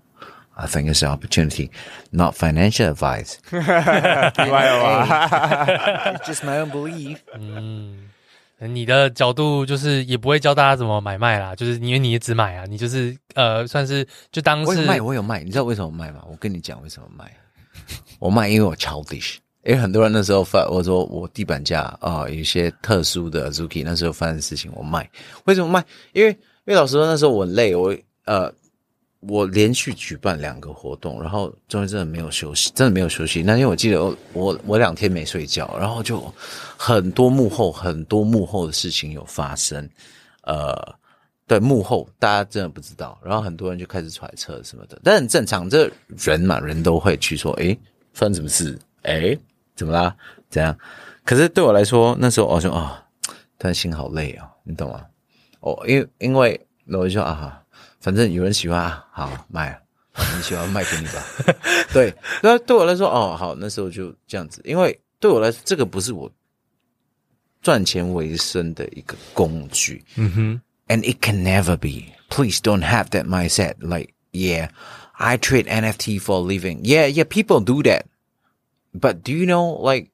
I think it's an opportunity, not financial advice. <laughs> <laughs> just my own belief. <laughs> 嗯，你的角度就是也不会教大家怎么买卖啦，就是因为你也只买啊，你就是呃，算是就当是我有卖，我有卖。你知道为什么卖吗？我跟你讲为什么卖。我卖，因为我 childish。因为很多人那时候发，我说我地板价啊，有一些特殊的 Azuki 那时候发生的事情，我卖。为什么卖？因为因为老实说那时候我累，我呃。我连续举办两个活动，然后中间真的没有休息，真的没有休息。那天我记得我我两天没睡觉，然后就很多幕后很多幕后的事情有发生，呃，对幕后大家真的不知道，然后很多人就开始揣测什么的，但很正常，这人嘛，人都会去说，诶，发生什么事？诶，怎么啦？怎样？可是对我来说，那时候我说啊，但心好累啊，你懂吗？哦，因为因为我就说啊。反正有人喜欢啊，好卖啊，你喜欢卖给你吧。对，那对我来说，哦，好，那时候就这样子。因为对我来说，这个不是我赚钱为生的一个工具。嗯哼，and it can never be. Please don't have that mindset. Like, yeah, I trade NFT for a living. Yeah, yeah, people do that. But do you know, like,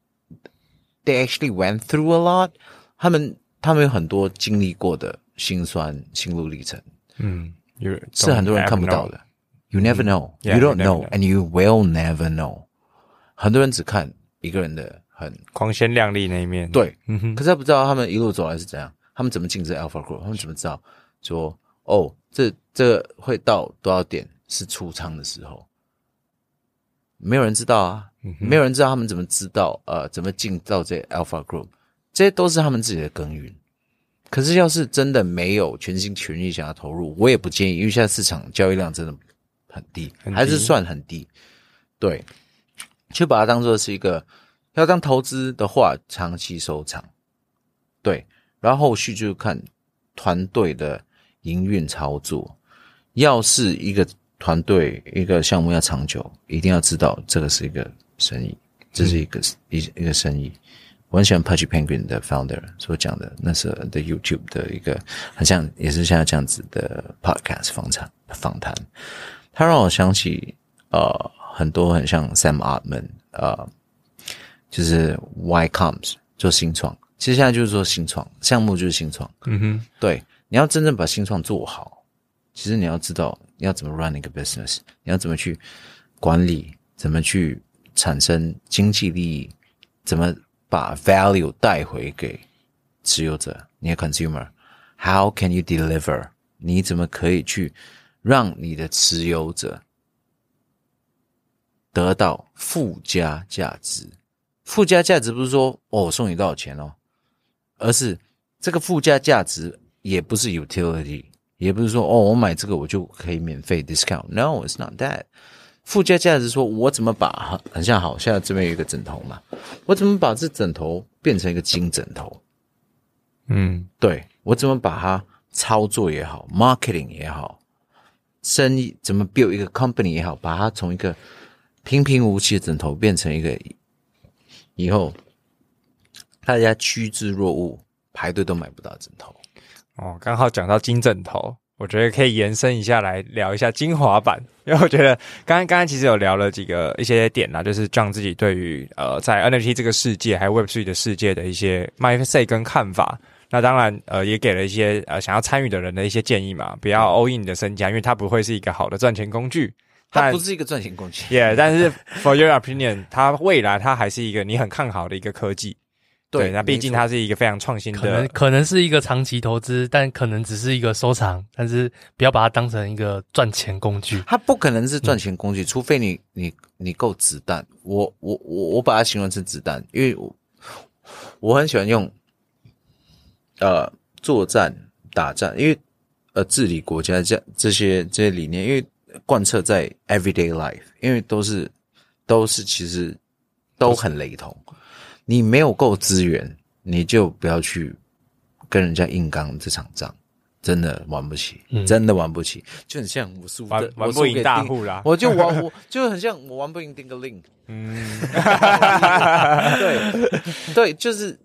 they actually went through a lot. 他们他们有很多经历过的辛酸心路历程。嗯。<laughs> 是很多人看不到的，You never know, you don't know, and you will never know。很多人只看一个人的很光鲜亮丽那一面，对，可是他不知道他们一路走来是怎样，他们怎么进这 Alpha Group，他们怎么知道说哦，这这会到多少点是出仓的时候，没有人知道啊，没有人知道他们怎么知道呃，怎么进到这 Alpha Group，这些都是他们自己的耕耘。可是，要是真的没有全心全意想要投入，我也不建议，因为现在市场交易量真的很低，很低还是算很低。对，就把它当做是一个要当投资的话，长期收藏。对，然后后续就看团队的营运操作。要是一个团队一个项目要长久，一定要知道这个是一个生意，这是一个一、嗯、一个生意。我很喜欢 Pudgy Penguin 的 founder 所讲的，那是的 YouTube 的一个很像，也是像这样子的 podcast 访谈访谈。他让我想起呃很多很像 Sam Altman 呃，就是 Why Comes 做新创，其实现在就是做新创项目就是新创。嗯哼，对，你要真正把新创做好，其实你要知道你要怎么 run 一个 business，你要怎么去管理，怎么去产生经济利益，怎么。把 value 带回给持有者，你的 consumer，how can you deliver？你怎么可以去让你的持有者得到附加价值？附加价值不是说哦，我送你多少钱哦，而是这个附加价值也不是 utility，也不是说哦，我买这个我就可以免费 discount。No，it's not that。附加价值说，我怎么把很像好，现在这边有一个枕头嘛，我怎么把这枕头变成一个金枕头？嗯，对，我怎么把它操作也好，marketing 也好，生意怎么 build 一个 company 也好，把它从一个平平无奇的枕头变成一个以后大家趋之若鹜，排队都买不到枕头。哦，刚好讲到金枕头，我觉得可以延伸一下来聊一下精华版，<laughs> 因为我觉得刚刚刚刚其实有聊了几个一些点啦，就是 John 自己对于呃在 NFT 这个世界还有 Web3 的世界的一些 mindset 跟看法。那当然呃也给了一些呃想要参与的人的一些建议嘛，不要 all in 你的身家，因为它不会是一个好的赚钱工具。它不是一个赚钱工具，Yeah，但是 For your opinion，它未来它还是一个你很看好的一个科技。对，那毕竟它是一个非常创新的，可能可能是一个长期投资，但可能只是一个收藏，但是不要把它当成一个赚钱工具。它不可能是赚钱工具，嗯、除非你你你够子弹。我我我我把它形容成子弹，因为我我很喜欢用呃作战打仗，因为呃治理国家这这些这些理念，因为贯彻在 everyday life，因为都是都是其实都很雷同。你没有够资源，你就不要去跟人家硬刚这场仗，真的玩不起，嗯、真的玩不起，就很像我输玩玩不赢大户啦，我就玩我 <laughs> 就很像我玩不赢 Dingaling，嗯，<laughs> 对对，就是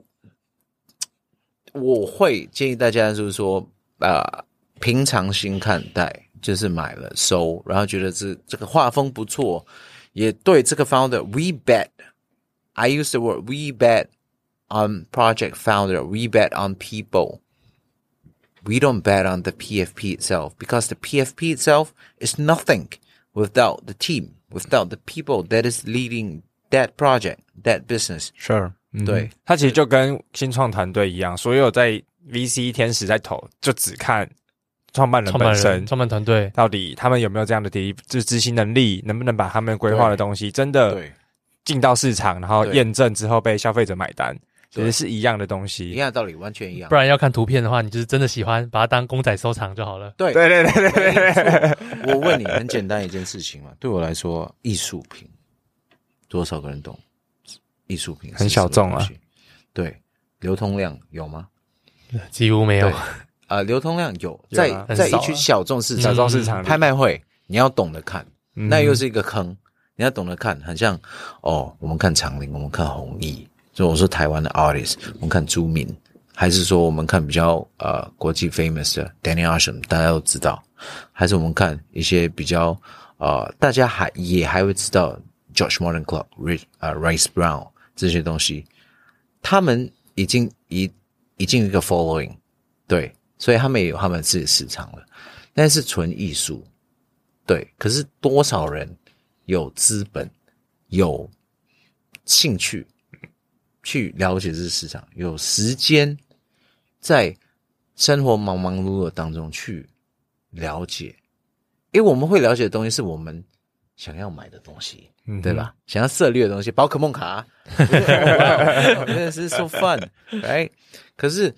我会建议大家就是说啊、呃，平常心看待，就是买了收，然后觉得这这个画风不错，也对这个 founder we bet。I use the word we bet on project founder. We bet on people. We don't bet on the PFP itself because the PFP itself is nothing without the team, without the people that is leading that project, that business. Sure. 对，他其实就跟新创团队一样，所有在 VC 天使在投，就只看创办人本身，创办团队到底他们有没有这样的执就是执行能力，能不能把他们规划的东西真的。 对。进到市场，然后验证之后被消费者买单，其实是一样的东西，一样的道理，完全一样。不然要看图片的话，你就是真的喜欢，把它当公仔收藏就好了。对对对对对对。我问你，很简单一件事情嘛，对我来说，艺术品多少个人懂？艺术品很小众啊。对，流通量有吗？几乎没有。啊，流通量有，在在一群小众市场、小众市场拍卖会，你要懂得看，那又是一个坑。你要懂得看，很像哦。我们看长林，我们看弘毅，就我说台湾的 artist，我们看朱铭，还是说我们看比较呃国际 famous 的 Danny Asham，大家都知道，还是我们看一些比较呃大家还也还会知道 George Morton Club、Rich 啊 Rice Brown 这些东西，他们已经已已经有一个 following，对，所以他们也有他们自己的市场了。但是纯艺术，对，可是多少人？有资本，有兴趣去了解这个市场，有时间在生活忙忙碌碌当中去了解，因为我们会了解的东西是我们想要买的东西，嗯、对吧？想要涉猎的东西，宝可梦卡，真的是 so fun，哎，<laughs> 可是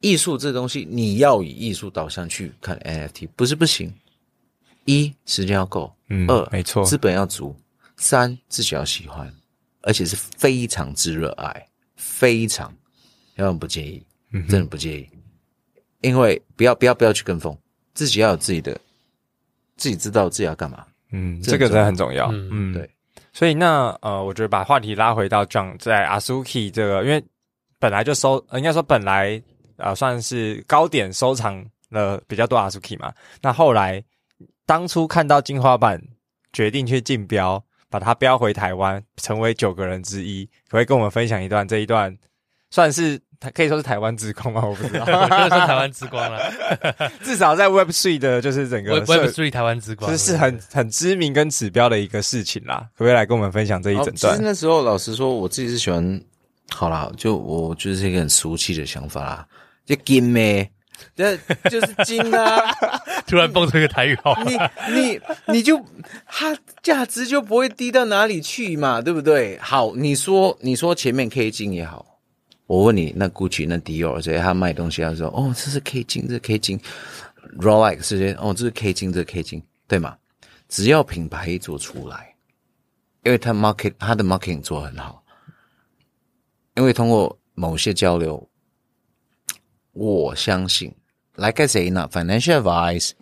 艺术这东西，你要以艺术导向去看 NFT，不是不行。一时间要够，嗯，二没错，资本要足，三自己要喜欢，而且是非常之热爱，非常，要不介意，嗯，真的不介意，因为不要不要不要去跟风，自己要有自己的，自己知道自己要干嘛，嗯，这个真的很重要，嗯，嗯。对，所以那呃，我觉得把话题拉回到 John 在 Azuki 这个，因为本来就收，应该说本来啊、呃、算是高点收藏了比较多 Azuki 嘛，那后来。当初看到精华版，决定去竞标，把它标回台湾，成为九个人之一，可不可以跟我们分享一段这一段，算是可以说是台湾之光吗？我不知道，<laughs> 我觉得是台湾之光了。<laughs> 至少在 Web Three 的，就是整个 Web Three 台湾之光，就是是很很知名跟指标的一个事情啦。可不可以来跟我们分享这一整段？其实那时候，老实说，我自己是喜欢，好啦，就我就是一个很俗气的想法啦，就金咩。这就是金啊！<laughs> 突然蹦出一个台语号，<laughs> 你你你就它价值就不会低到哪里去嘛，对不对？好，你说你说前面 K 金也好，我问你，那 Gucci 那 Dior 这些他卖东西他说，哦，这是 K 金，这是 K 金，Rolex 这些，哦，这是 K 金，这是 K 金，对吗？只要品牌一做出来，因为他 market 他的 marketing 做很好，因为通过某些交流。我相信，like I say 呢，financial advice，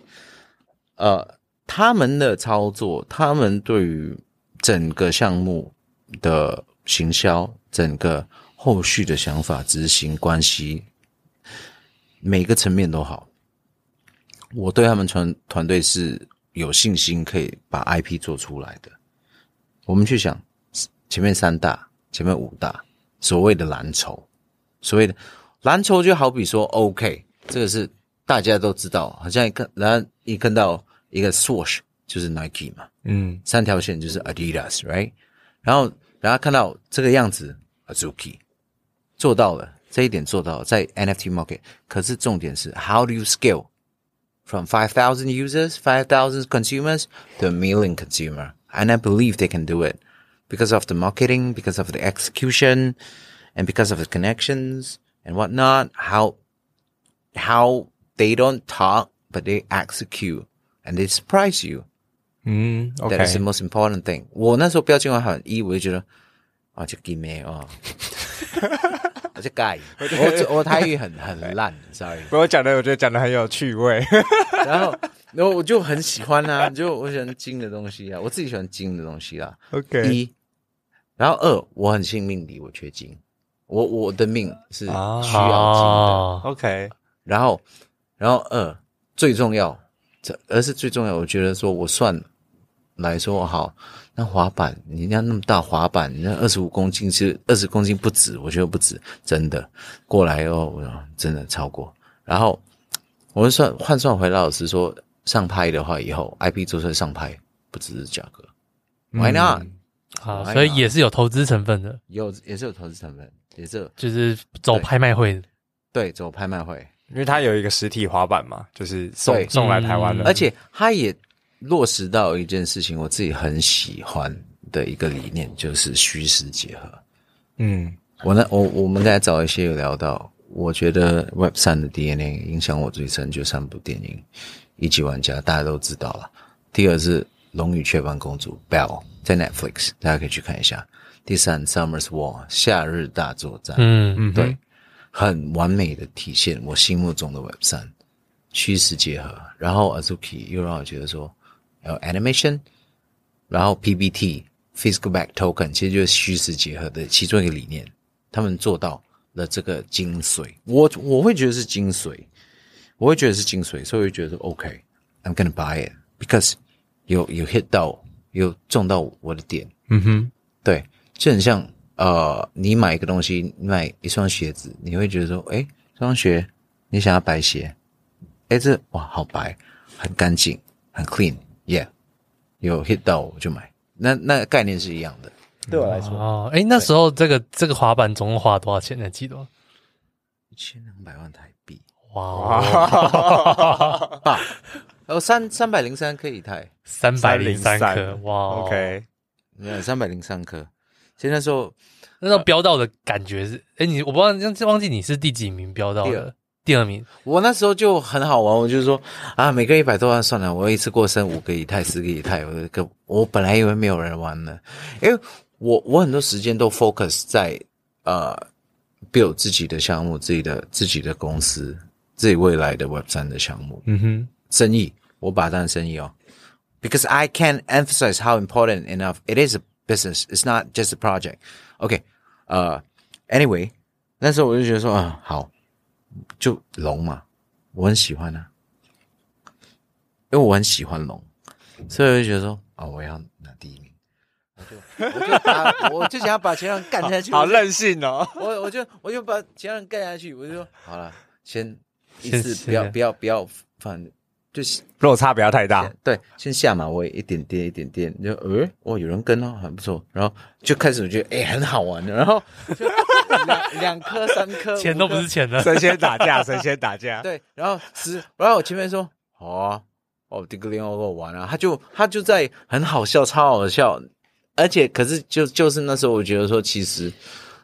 呃，他们的操作，他们对于整个项目的行销，整个后续的想法、执行关系，每个层面都好。我对他们团团队是有信心，可以把 IP 做出来的。我们去想前面三大、前面五大，所谓的蓝筹，所谓的蓝筹就好比说，OK，这个是大家都知道，好像一看，然后一看到一个 Swoosh 就是 Nike 嘛，嗯，三条线就是 Adidas，right？然后然后看到这个样子，Azuki 做到了这一点，做到了在 NFT market，可是重点是 How do you scale？From 5,000 users, 5,000 consumers to a million consumer. And I believe they can do it because of the marketing, because of the execution, and because of the connections and whatnot. How, how they don't talk, but they execute and they surprise you. Mm, okay. That is the most important thing. 我<laughs> 那时候标准化很一，我就觉得啊，就 give <laughs> <laughs> me 啊。我就改，我我台语很很烂，sorry。不过我讲的，我觉得讲的很有趣味。然后，然后我就很喜欢啊，就我喜欢精的东西啊，我自己喜欢精的东西啊。OK。一，然后二，我很信命理，我缺金， 我我的命是需要金的。啊、OK。然后，然后二最重要，这而是最重要，我觉得说我算来说好。那滑板，人家那么大滑板，人家二十五公斤，其实二十公斤不止，我觉得不止，真的过来哦，我真的超过。然后我们算换算回来老师说，上拍的话，以后 IP 做出来上拍，不只是价格，Why not？啊，所以也是有投资成分的，有也是有投资成分，也是。就是走拍卖会。的，对，走拍卖会，因为它有一个实体滑板嘛，就是送送来台湾的，而且它也。落实到一件事情，我自己很喜欢的一个理念，就是虚实结合。嗯，我呢，我我们刚才找一些有聊到，我觉得 Web 三的 DNA 影响我最深，就三部电影，《一级玩家》大家都知道了。第二是《龙与雀斑公主》Belle 在 Netflix，大家可以去看一下。第三 Summer's War 夏日大作战，嗯嗯，对，很完美的体现我心目中的 Web 三虚实结合。然后 Azuki 又让我觉得说。还有 animation，然后 PBT physical back token 其实就是虚实结合的其中一个理念，他们做到了这个精髓。我我会觉得是精髓，我会觉得是精髓，所以我会觉得 OK，I'm gonna buy it because 有有 hit 到，有中到我的点。嗯哼，对，就很像呃，你买一个东西，你买一双鞋子，你会觉得说，哎，这双鞋你想要白鞋，哎，这哇好白，很干净，很 clean。Yeah，有 hit 到我就买，那那概念是一样的。对我来说，哦，哎，那时候这个这个滑板总共花了多少钱？你还记得吗？一千两百万台币。哇，<laughs> 啊，哦，三三百零三颗以太，三百零三颗，哇，OK，三百零三颗。其实那时候那时候飙到的感觉是，哎，你我不知道，忘记你是第几名飙到的。第二。名，我那时候就很好玩，我就是说啊，每个一百多万算了，我一次过生五个以太、十个以太，我个我本来以为没有人玩呢，因为我我很多时间都 focus 在呃 build 自己的项目、自己的自己的公司、自己未来的 Web 三的项目，嗯哼，生意，because I can't emphasize how important enough it is a business, it's not just a project. OK，呃，anyway，那时候我就觉得说啊，好。就龙嘛，我很喜欢啊，因为我很喜欢龙，所以我就觉得说啊、哦，我要拿第一名，我就我就把我就想要把其他人干下去，<laughs> 好，好任性哦，我我就我就把其他人干下去，我就说好了，先一次不要不要不要放。就是落差不要太大，对，先下马威一点点一点点，就呃哦有人跟哦，很不错，然后就开始我觉得哎很好玩的，然后 <laughs> 两两颗三颗钱都不是钱的，神仙打架神仙打架，对，然后十，然后我前面说好啊，哦这个另外跟我玩啊，他就他就在很好笑超好笑，而且可是就就是那时候我觉得说其实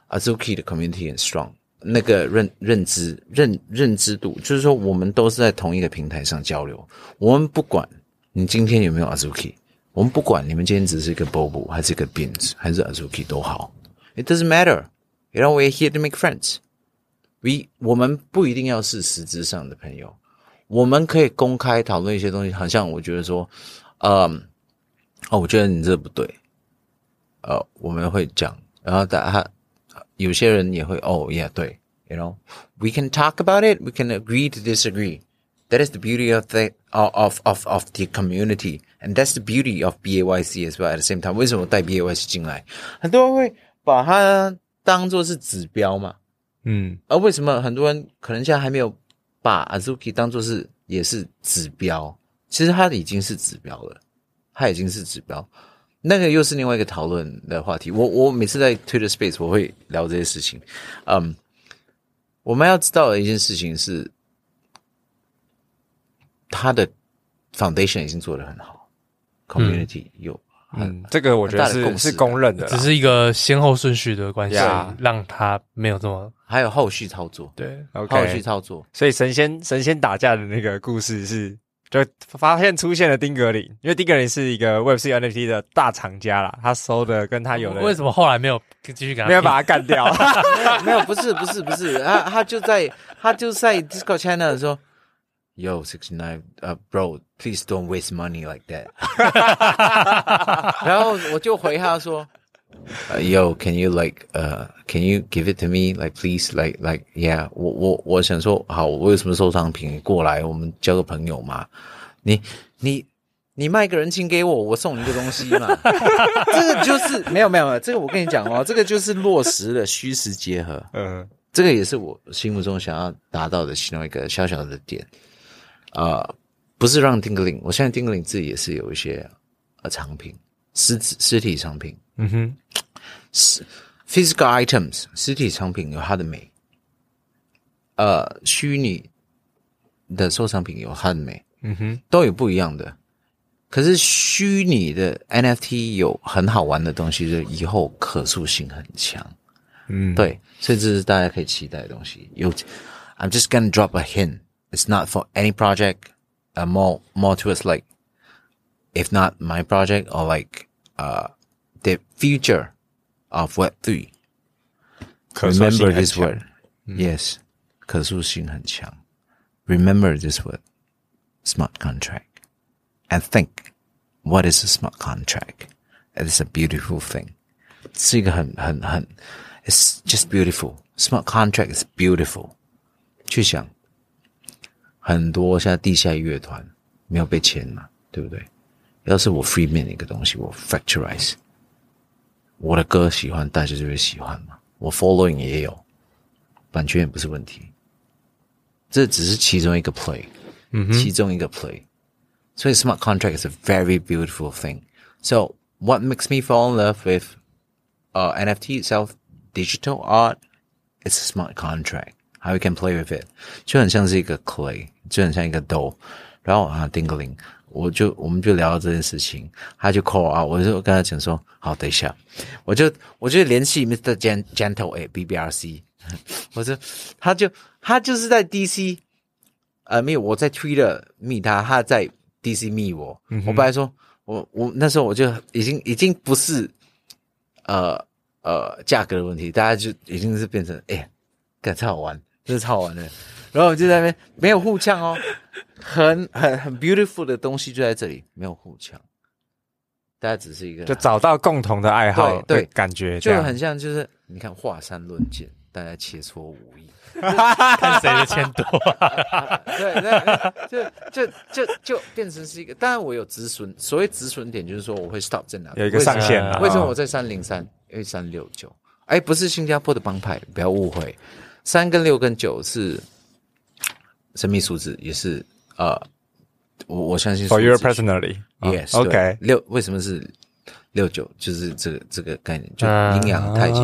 Azuki 的 community 很 strong。那个认认知认认知度，就是说我们都是在同一个平台上交流。我们不管你今天有没有 Azuki，我们不管你们今天只是一个 Bobo 还是一个 Beans 还是 Azuki 都好，It doesn't matter。You know we're here to make friends。We 我们不一定要是实质上的朋友，我们可以公开讨论一些东西。好像我觉得说，嗯，哦，我觉得你这不对，呃，我们会讲，然后大家有些人也会哦，yeah，对，you know，we can talk about it，we can agree to disagree。That is the beauty of the of of of the community, and that's the beauty of BAYC as well. At the same time，为什么带 BAYC 进来？很多人会把它当做是指标嘛，嗯，而为什么很多人可能现在还没有把 Azuki 当做是也是指标？其实它已经是指标了，它已经是指标。 那个又是另外一个讨论的话题。我我每次在 Twitter Space 我会聊这些事情。嗯，我们要知道的一件事情是。他的 foundation 已经做得很好，community 有，嗯，这个我觉得是是公认的，只是一个先后顺序的关系，让他没有这么，还有后续操作，对，后续操作，所以神仙神仙打架的那个故事是，就发现出现了丁格林，因为丁格林是一个 Web3 NFT 的大厂家啦，他收的跟他有的，为什么后来没有继续给他，没有把他干掉？<laughs> 没有，不是不是不是，他他就在他就在 Discord channel 说。Yo, sixty nine, uh, bro, please don't waste money like that. <laughs> 然后我就回他说，Yo, can you like, uh, can you give it to me? Like, please, like, like, yeah. 我我我想说，好，我有什么收藏品过来，我们交个朋友嘛。你你你卖个人情给我，我送你一个东西嘛。<laughs> 这个就是没有没有这个我跟你讲哦，这个就是落实了虚实结合。嗯，这个也是我心目中想要达到的其中一个小小的点。呃，不是让 Dingaling，我现在 Dingaling 自己也是有一些呃藏品，实实体藏品，嗯哼，是 physical items，实体藏品有它的美，呃，虚拟的收藏品有它的美，嗯哼，都有不一样的。可是虚拟的 NFT 有很好玩的东西，就以后可塑性很强，嗯，对，所以这是大家可以期待的东西。有，I'm just gonna drop a hint。It's not for any project. Uh, more more towards like, if not my project or like uh the future of Web three. Remember this word. Yes. 可塑性很强. Remember this word. Smart contract. And think, what is a smart contract? It is a beautiful thing. 是一个很很很 It's just beautiful. Smart contract is beautiful. 去想。很多现在地下乐团没有被签嘛，对不对？要是我 free mint 一个东西，我 factorize， 我的歌喜欢，大家就会喜欢嘛。我 following 也有，版权也不是问题。这只是其中一个 play，嗯哼，其中一个 play。所以 smart contract is a very beautiful thing. So what makes me fall in love with uh NFT itself, digital art? It's a smart contract. How you can play with it，就很像是一个 clay，就很像一个 dough。然后啊，Dingaling， 我就我们就聊到这件事情，他就 call 啊，我就跟他讲说，好，等一下，我就我就联系 Mr. Gentle 哎，BBRC，<laughs> 我说他就他就是在 DC，呃，没有，我在 Twitter 密他，他在 DC 密我。我本来说，我我那时候我就已经已经不是呃呃价格的问题，大家就已经是变成哎，感觉超好玩。真的超好玩的，然后我就在那边没有互呛哦，很很很 beautiful 的东西就在这里，没有互呛，大家只是一个就找到共同的爱好，对，对。感觉就很像，就是你看华山论剑，大家切磋武艺，<laughs> 看谁的钱多，<laughs> 对对，就就就就变成是一个，当然我有止损，所谓止损点就是说我会 stop 在哪里，有一个上限啊，为什么我在三零三，因为三六九，哎，不是新加坡的帮派，不要误会。三跟六跟九是神秘数字，也是呃，我我相信。For your personally, yes, OK。六为什么是六九？就是这个这个概念，就阴阳太极。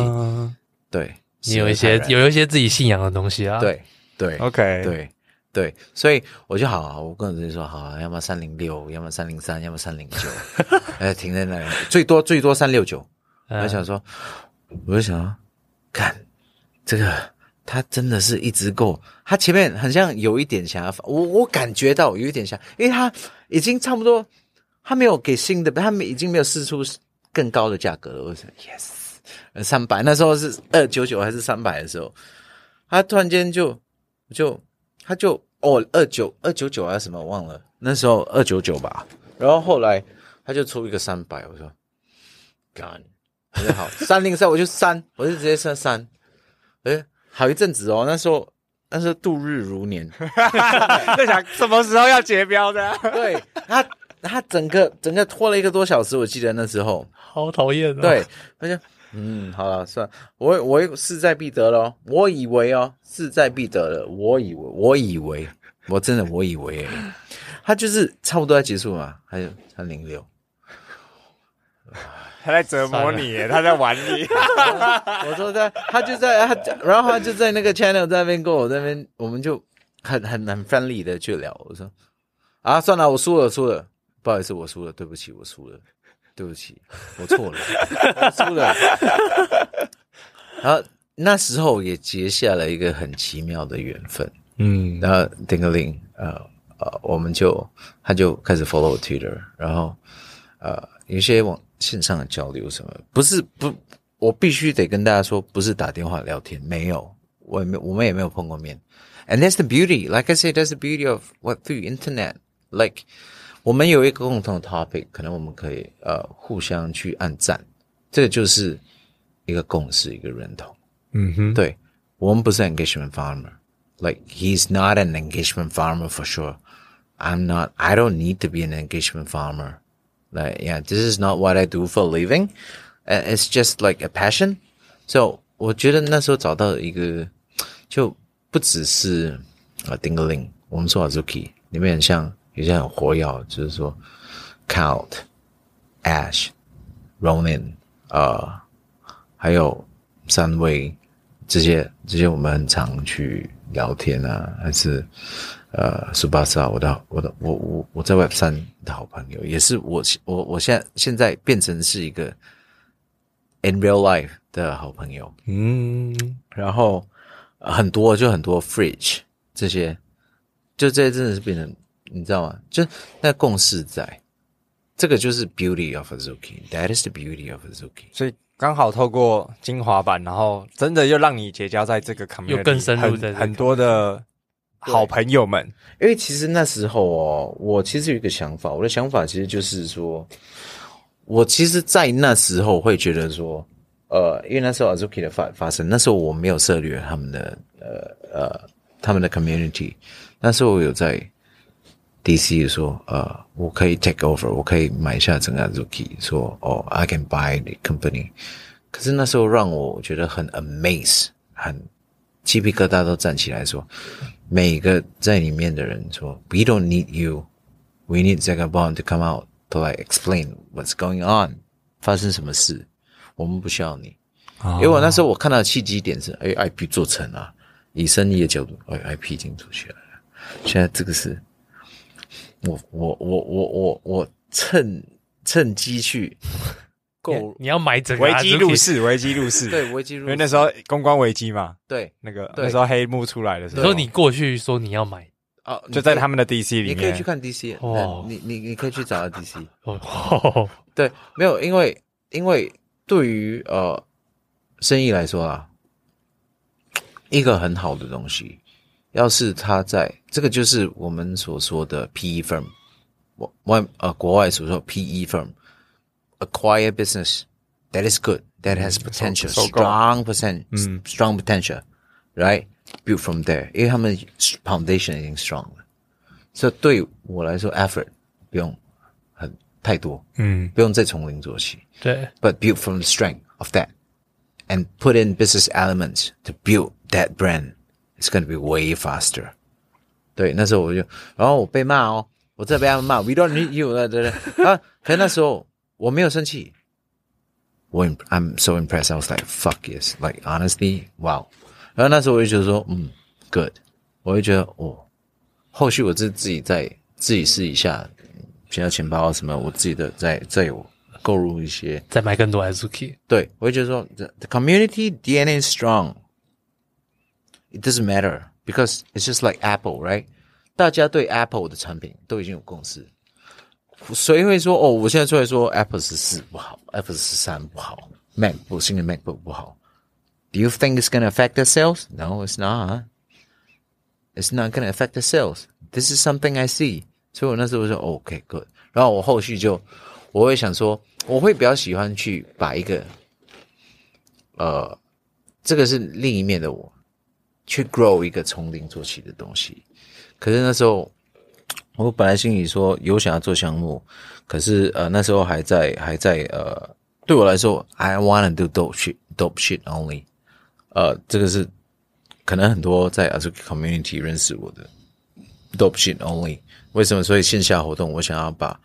对，你有一些有一些自己信仰的东西啊。对对，OK，对对，所以我就好，我跟人说好，要么三零六，要么三零三，要么三零九，<laughs> 哎，停在那里，最多最多三六九。我想说，我就想说，看这个。他真的是一直够，他前面很像有一点想要，我我感觉到有一点想，因为他已经差不多，他没有给新的，他们已经没有试出更高的价格了。我说 yes，三百那时候是二九九还是三百的时候，他突然间就就他就哦二九二九九还是什么忘了，那时候二九九吧，然后后来他就出一个三百，我说 gone。我就好三零三，我就删，我就直接删删。哎，好一阵子哦，那时候那时候度日如年，<laughs> 在想什么时候要结标的。<laughs> 对他，他整个整个拖了一个多小时，我记得那时候好讨厌。对，他就嗯，好了，算了，我我势在必得了，我以为哦，势在必得了，我以为，我以为，我真的我以为，他就是差不多要结束嘛，还有三零六。他在折磨你耶，他在玩你。我说他，他就在他，然后他就在那个 channel 在那边跟我在那边，我们就很很很 friendly 的去聊。我说啊，算了，我输了，输了，不好意思，我输了，对不起，我输了，对不起，我错了，我输了。然后那时候也结下了一个很奇妙的缘分。嗯，然后 Dingaling，呃呃，我们就他就开始 follow Twitter，然后呃有些网。线上的交流什么不是不，我必须得跟大家说，不是打电话聊天，没有，我也没，我们也没有碰过面。And that's the beauty, like I said, that's the beauty of what through internet. Like 我们有一个共同的 topic，可能我们可以呃互相去按赞，这个就是一个共识，一个认同。嗯哼，对，我们不是 engagement farmer. Like he's not an engagement farmer for sure. I'm not. I don't need to be an engagement farmer. Like, yeah, this is not what I do for a living. It's just like a passion. So 我觉得那时候找到一个，就不只是啊 Dingaling，我们说 Azuki 里面很像有些很活跃，就是说 Count、Ash、Ronin 啊，还有三位这些这些我们很常去聊天啊，还是。 呃，苏巴萨，我的我的我我我在 Web 三的好朋友，也是我我我现在现在变成是一个 in real life 的好朋友，嗯，然后很多就很多 fridge 这些，就这些真的是变成你知道吗？就那共识在，这个就是 beauty of Azuki，that is the beauty of Azuki，所以刚好透过精华版，然后真的又让你结交在这个 community 又更深入的很多的。好朋友们，因为其实那时候哦，我其实有一个想法，我的想法其实就是说，我其实，在那时候会觉得说，呃，因为那时候 Azuki 的发发生，那时候我没有涉猎他们的呃呃他们的 community，那时候我有在 DC 说，呃，我可以 take over，我可以买下整个 Azuki，说哦，I can buy the company，可是那时候让我觉得很 amaze，很鸡皮疙瘩都站起来说。每一个在里面的人说：“We don't need you. We need Zagabond to come out to like explain what's going on，发生什么事？我们不需要你。Oh. 因为我那时候我看到的契机点是，哎，IP 做成了，以生意的角度，哎，IP 已经出去了。现在这个是，我我我我我我趁趁机去。”够，你要买整个危机入市，危机入市，对，危机入市，因为那时候公关危机嘛，对，那个那时候黑幕出来的时候，你说你过去说你要买，哦，就在他们的 DC 里面，你可以去看 DC，哦，你你你可以去找到 DC，<laughs> 哦，对，没有，因为因为对于呃生意来说啊，一个很好的东西，要是他在这个就是我们所说的 PE firm，外呃国外所说 PE firm。Acquire business that is good, that has potential, strong percent, strong potential, right? Build from there，因为他们 foundation 已经 strong 了，所以对我来说，effort 不用很太多，嗯，不用再从零做起，对。But build from the strength of that, and put in business elements to build that brand, it's going to be way faster。对，那时候我就，然后我被骂哦，我这被他们骂，We don't need you，对对对，啊，可是那时候。 我没有生气，我 I'm so impressed. I was like, fuck yes, like honestly, wow. 然后那时候我就觉得说，嗯，good。我就觉得哦，后续我自自己再自己试一下，钱到钱包什么，我自己的再再有购入一些，再买更多 Azuki。对，我就觉得说，the, the community DNA is strong. It doesn't matter because it's just like Apple, right? 大家对 Apple 的产品都已经有共识。 谁会说哦？我现在出来说 Apple 十四不好，Apple 十三不好，MacBook 新的 MacBook 不好。Do you think it's gonna affect the sales? No, it's not. It's not gonna affect the sales. This is something I see. 所以我那时候说 OK good。然后我后续就我会想说，我会比较喜欢去把一个呃，这个是另一面的我，去 grow 一个从零做起的东西。可是那时候，我本来心里说有想要做项目，可是呃那时候还在还在呃，对我来说，I wanna do dope shit, dope shit only。呃，这个是可能很多在 Azuki community 认识我的 dope shit only。为什么？所以线下活动，我想要把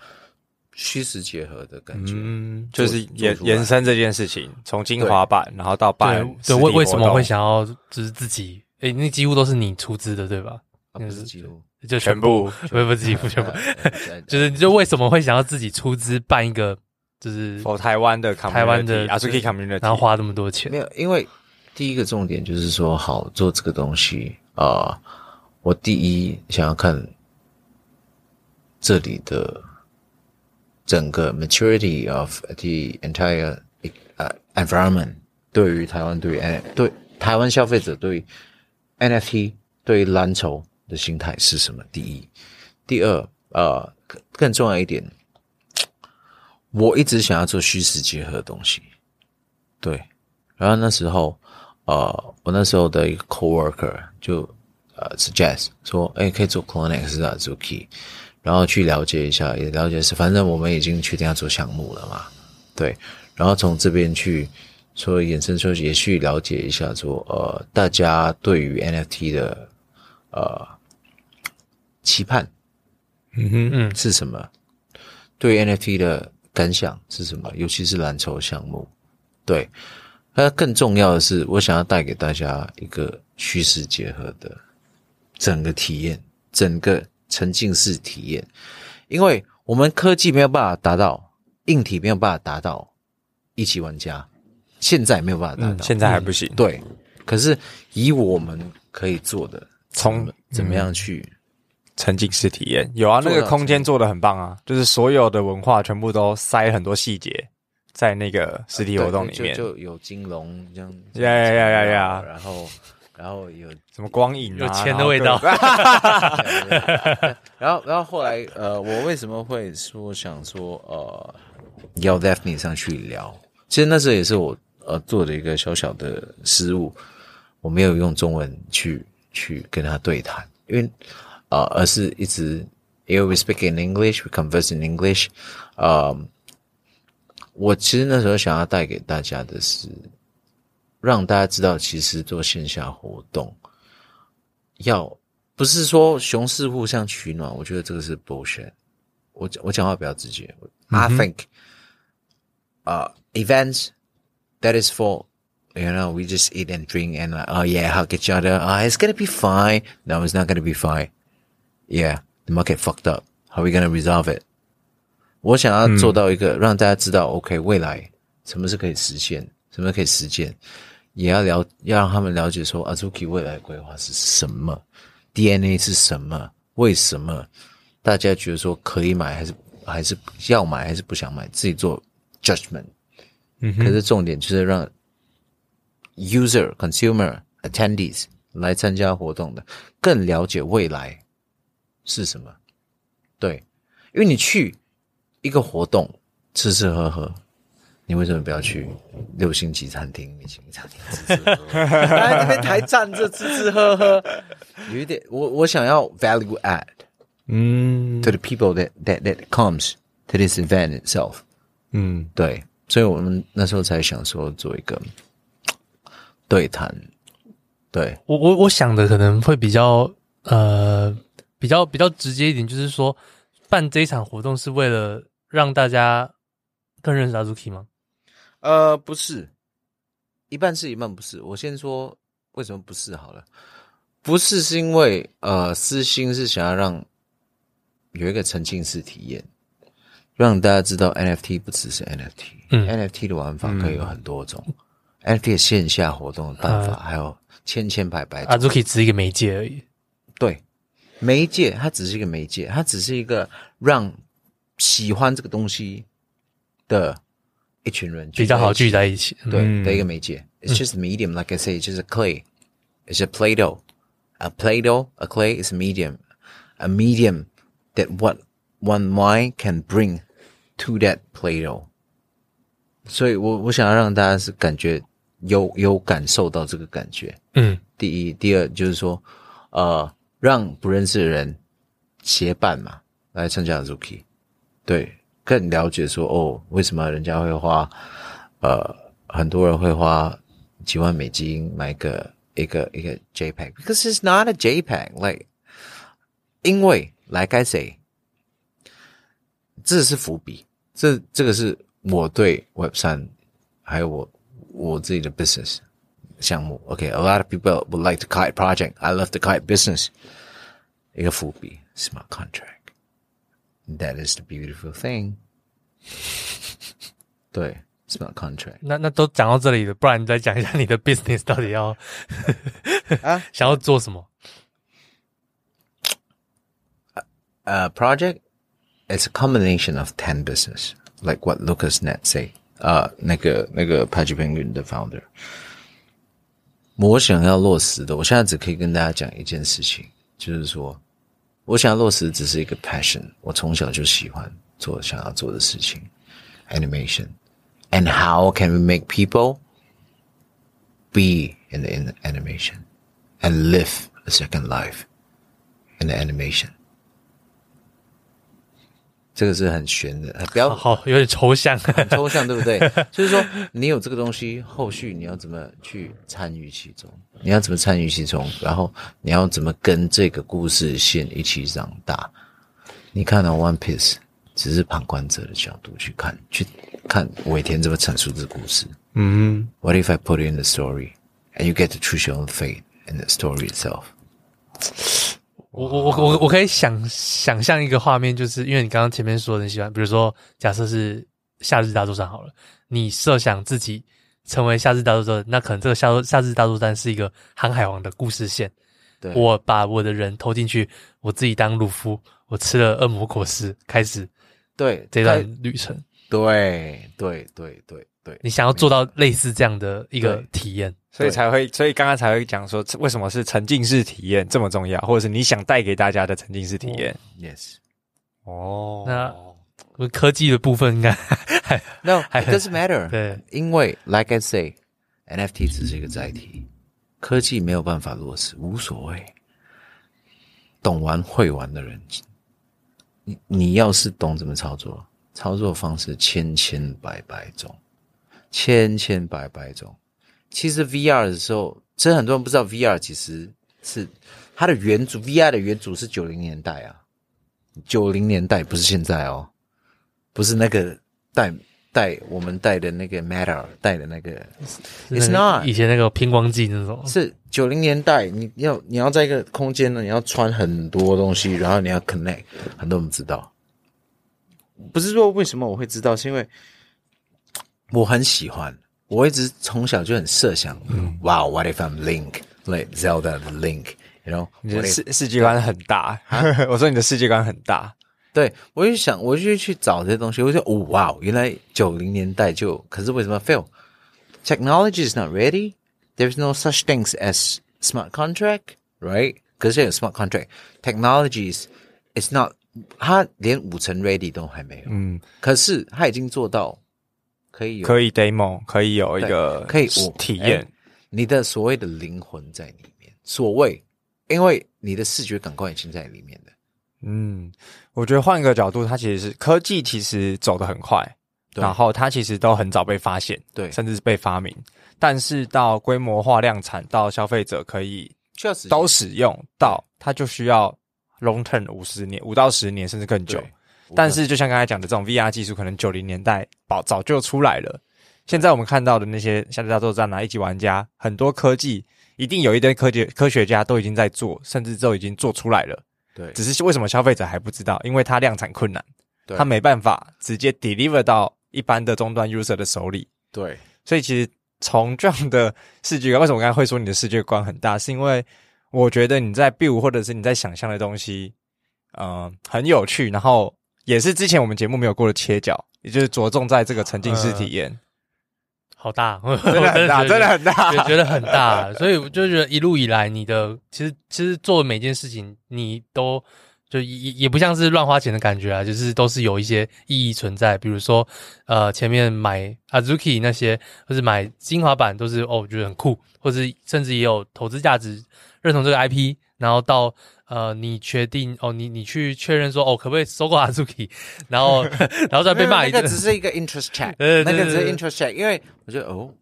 虚实结合的感觉，嗯，就是延延伸这件事情，从精华版，然后到办对，为为什么会想要就是自己？诶，那几乎都是你出资的，对吧？不是几乎，就全部，<laughs> 不不几乎全部，<laughs> 就是你就为什么会想要自己出资办一个，就是台湾的台湾的 Azuki community，然后花这么多钱？没有，因为第一个重点就是说，好做这个东西啊，我第一想要看。这里的整个 maturity of the entire 呃 environment，对于台湾，对于 N 对台湾消费者，对于 NFT，对于蓝筹的心态是什么？第一，第二，呃，更重要一点，我一直想要做虚实结合的东西，对。然后那时候，呃，我那时候的一个 coworker 就呃 suggest 说，哎，可以做 CloneX 的 Azuki。然后去了解一下，也了解是，反正我们已经确定要做项目了嘛，对。然后从这边去说衍生出，也去了解一下，说呃，大家对于 NFT 的呃期盼，嗯哼嗯是什么？对 NFT 的感想是什么？尤其是蓝筹项目，对。那更重要的是，我想要带给大家一个虚实结合的整个体验，整个。沉浸式体验，因为我们科技没有办法达到，硬体没有办法达到一级玩家，现在没有办法达到，嗯、现在还不行。嗯、对，可是以我们可以做的，从怎么样去沉浸式体验？有啊，那个空间做的很棒啊，就是所有的文化全部都塞很多细节在那个实体活动里面，就，就有金龙这样，呀呀呀呀呀，然后。然后有什么光影、啊，有钱的味道。<laughs> 然后，然后后来，呃，我为什么会说想说，呃，要 Daphne 上去聊？其实那时候也是我呃做的一个小小的失误，我没有用中文去去跟他对谈，因为呃，而是一直因为 we speak in English, we converse in English。呃，我其实那时候想要带给大家的是。让大家知道，其实做线下活动，要不是说熊市互相取暖，我觉得这个是 bullshit。我我讲话比较直接。I think，啊、uh, events that is for you know we just eat and drink and like, oh yeah hug each other ah、oh, it's gonna be fine no it's not gonna be fine Yeah the market fucked up. How are we gonna resolve it？我想要做到一个让大家知道，OK 未来什么是可以实现，什么可以实践。也要了，要让他们了解说，Azuki 未来规划是什么，DNA 是什么，为什么？大家觉得说可以买，还是还是要买，还是不想买，自己做 judgment。嗯，可是重点就是让 user、consumer、attendees 来参加活动的更了解未来是什么。对，因为你去一个活动，吃吃喝喝。你为什么不要去六星级餐厅、米其林餐厅吃吃喝喝？<laughs> 来这边台站着吃吃喝喝，有一点，我我想要 value add，嗯，to the people that that that comes to this event itself，嗯，对，所以我们那时候才想说做一个对谈。对，我我我想的可能会比较呃比较比较直接一点，就是说办这一场活动是为了让大家更认识阿 Zuki 吗？呃，不是，一半是一半不是。我先说为什么不是好了，不是是因为呃，私心是想要让有一个沉浸式体验，让大家知道 NFT 不只是 NFT，嗯，NFT 的玩法可以有很多种，嗯，NFT 的线下活动的办法，呃，还有千千百百种。Azuki 只是一个媒介而已，对，媒介它只是一个媒介，它只是一个让喜欢这个东西的。一群人比较好聚在一起，对、嗯、的一个媒介。It's just medium, like I say, it's just a clay. It's a Play-Doh. A Play-Doh, a clay is a medium. A medium that what one mind can bring to that Play-Doh. 所以我我想要让大家是感觉有有感受到这个感觉。嗯，第一，第二就是说，呃，让不认识的人结伴嘛，来参加 Zuki，对，更了解说哦，为什么人家会花，呃，很多人会花几万美金买个一个一个 JPEG，because it's not a JPEG，like，因为 like I say，这是伏笔，这这个是我对 Web 三还有我。我自己的 business 项目，OK，a、okay, lot of people would like the kite project. I love the kite business. 一个伏笔，smart contract. That is the beautiful thing. <laughs> 对，smart contract。那那都讲到这里了，不然你再讲一下你的 business 到底要<laughs> 啊想要做什么？呃、uh, project is a combination of ten business, like what Lucas Net say. 啊、uh,，那个那个 Pudgy Penguin 的 founder， 我想要落实的，我现在只可以跟大家讲一件事情，就是说，我想要落实的只是一个 passion，我从小就喜欢做想要做的事情，animation，and how can we make people be in the, in the animation and live a second life in the animation。这个是很玄的，不要好，好，有点抽象，很抽象，<laughs> 对不对？就是说，你有这个东西，后续你要怎么去参与其中？你要怎么参与其中？然后你要怎么跟这个故事线一起长大？你看到 One Piece，只是旁观者的角度去看，去看尾田怎么阐述这个故事。嗯，What if I put it in the story and you get to choose your own fate in the story itself？我我我我我可以想想象一个画面，就是因为你刚刚前面说的你喜欢，比如说假设是夏日大作战好了，你设想自己成为夏日大作战，那可能这个夏夏日大作战是一个航海王的故事线。对，我把我的人投进去，我自己当鲁夫，我吃了恶魔果实，开始对这段旅程。对对对对对，你想要做到类似这样的一个体验。所以才会，所以刚刚才会讲说，为什么是沉浸式体验这么重要，或者是你想带给大家的沉浸式体验？Yes。哦，那科技的部分应该还 <laughs> No，it doesn't matter。对，因为 Like I say，NFT 只是一个载体，科技没有办法落实，无所谓。懂玩会玩的人，你你要是懂怎么操作，操作方式千千百百种，千千百百种。其实 VR 的时候，其实很多人不知道 VR 其实是它的元祖，VR 的元祖是九零年代啊，九零年代不是现在哦，不是那个带带我们带的那个 Meta 带的那个，It's not 以前那个偏光镜那种，是九零年代，你要你要在一个空间呢，你要穿很多东西，然后你要 connect，很多人不知道，不是说为什么我会知道，是因为我很喜欢。我一直从小就很设想，嗯，哇，What if I'm Link，like Zelda 的 Link，you know？你的世世界观很大，我说你的世界观很大，对，我就想，我就去找这些东西，我就哦，哇，原来九零年代就，可是为什么 fail？Technology is not ready. There's no such things as smart contract, right？可是有 smart contract，technologies it's not，它连五成 ready 都还没有，嗯，可是它已经做到。可以有可以 demo，可以有一个可以体验你的所谓的灵魂在里面。所谓，因为你的视觉感官已经在里面的。嗯，我觉得换一个角度，它其实是科技，其实走得很快，然后它其实都很早被发现，对，甚至是被发明。但是到规模化量产，到消费者可以确实都使用到，它就需要 long term 五十年，五到十年，甚至更久。但是，就像刚才讲的，这种 VR 技术可能九零年代早早就出来了。现在我们看到的那些《夏日大作战》啊，一级玩家，很多科技一定有一堆科技科学家都已经在做，甚至都已经做出来了。对，只是为什么消费者还不知道？因为它量产困难，对，它没办法直接 deliver 到一般的终端 user 的手里。对，所以其实从这样的视觉观，为什么我刚才会说你的世界观很大？是因为我觉得你在 build 或者是你在想象的东西，嗯、呃，很有趣，然后。也是之前我们节目没有过的切角，也就是着重在这个沉浸式体验，好大，<laughs> 真的很大，真的很大，觉得很大。所以我就觉得一路以来，你的其实其实做的每件事情，你都就也也不像是乱花钱的感觉啊，就是都是有一些意义存在。比如说，呃，前面买 Azuki 那些，或是买精华版，都是哦，我觉得很酷，或是甚至也有投资价值，认同这个 IP。然后到呃，你确定哦，你你去确认说哦，可不可以收购 Azuki？然后 <laughs> 然后再被骂一顿，那个只是一个 interest check，<laughs> 那个只是 interest check，因为我觉得哦，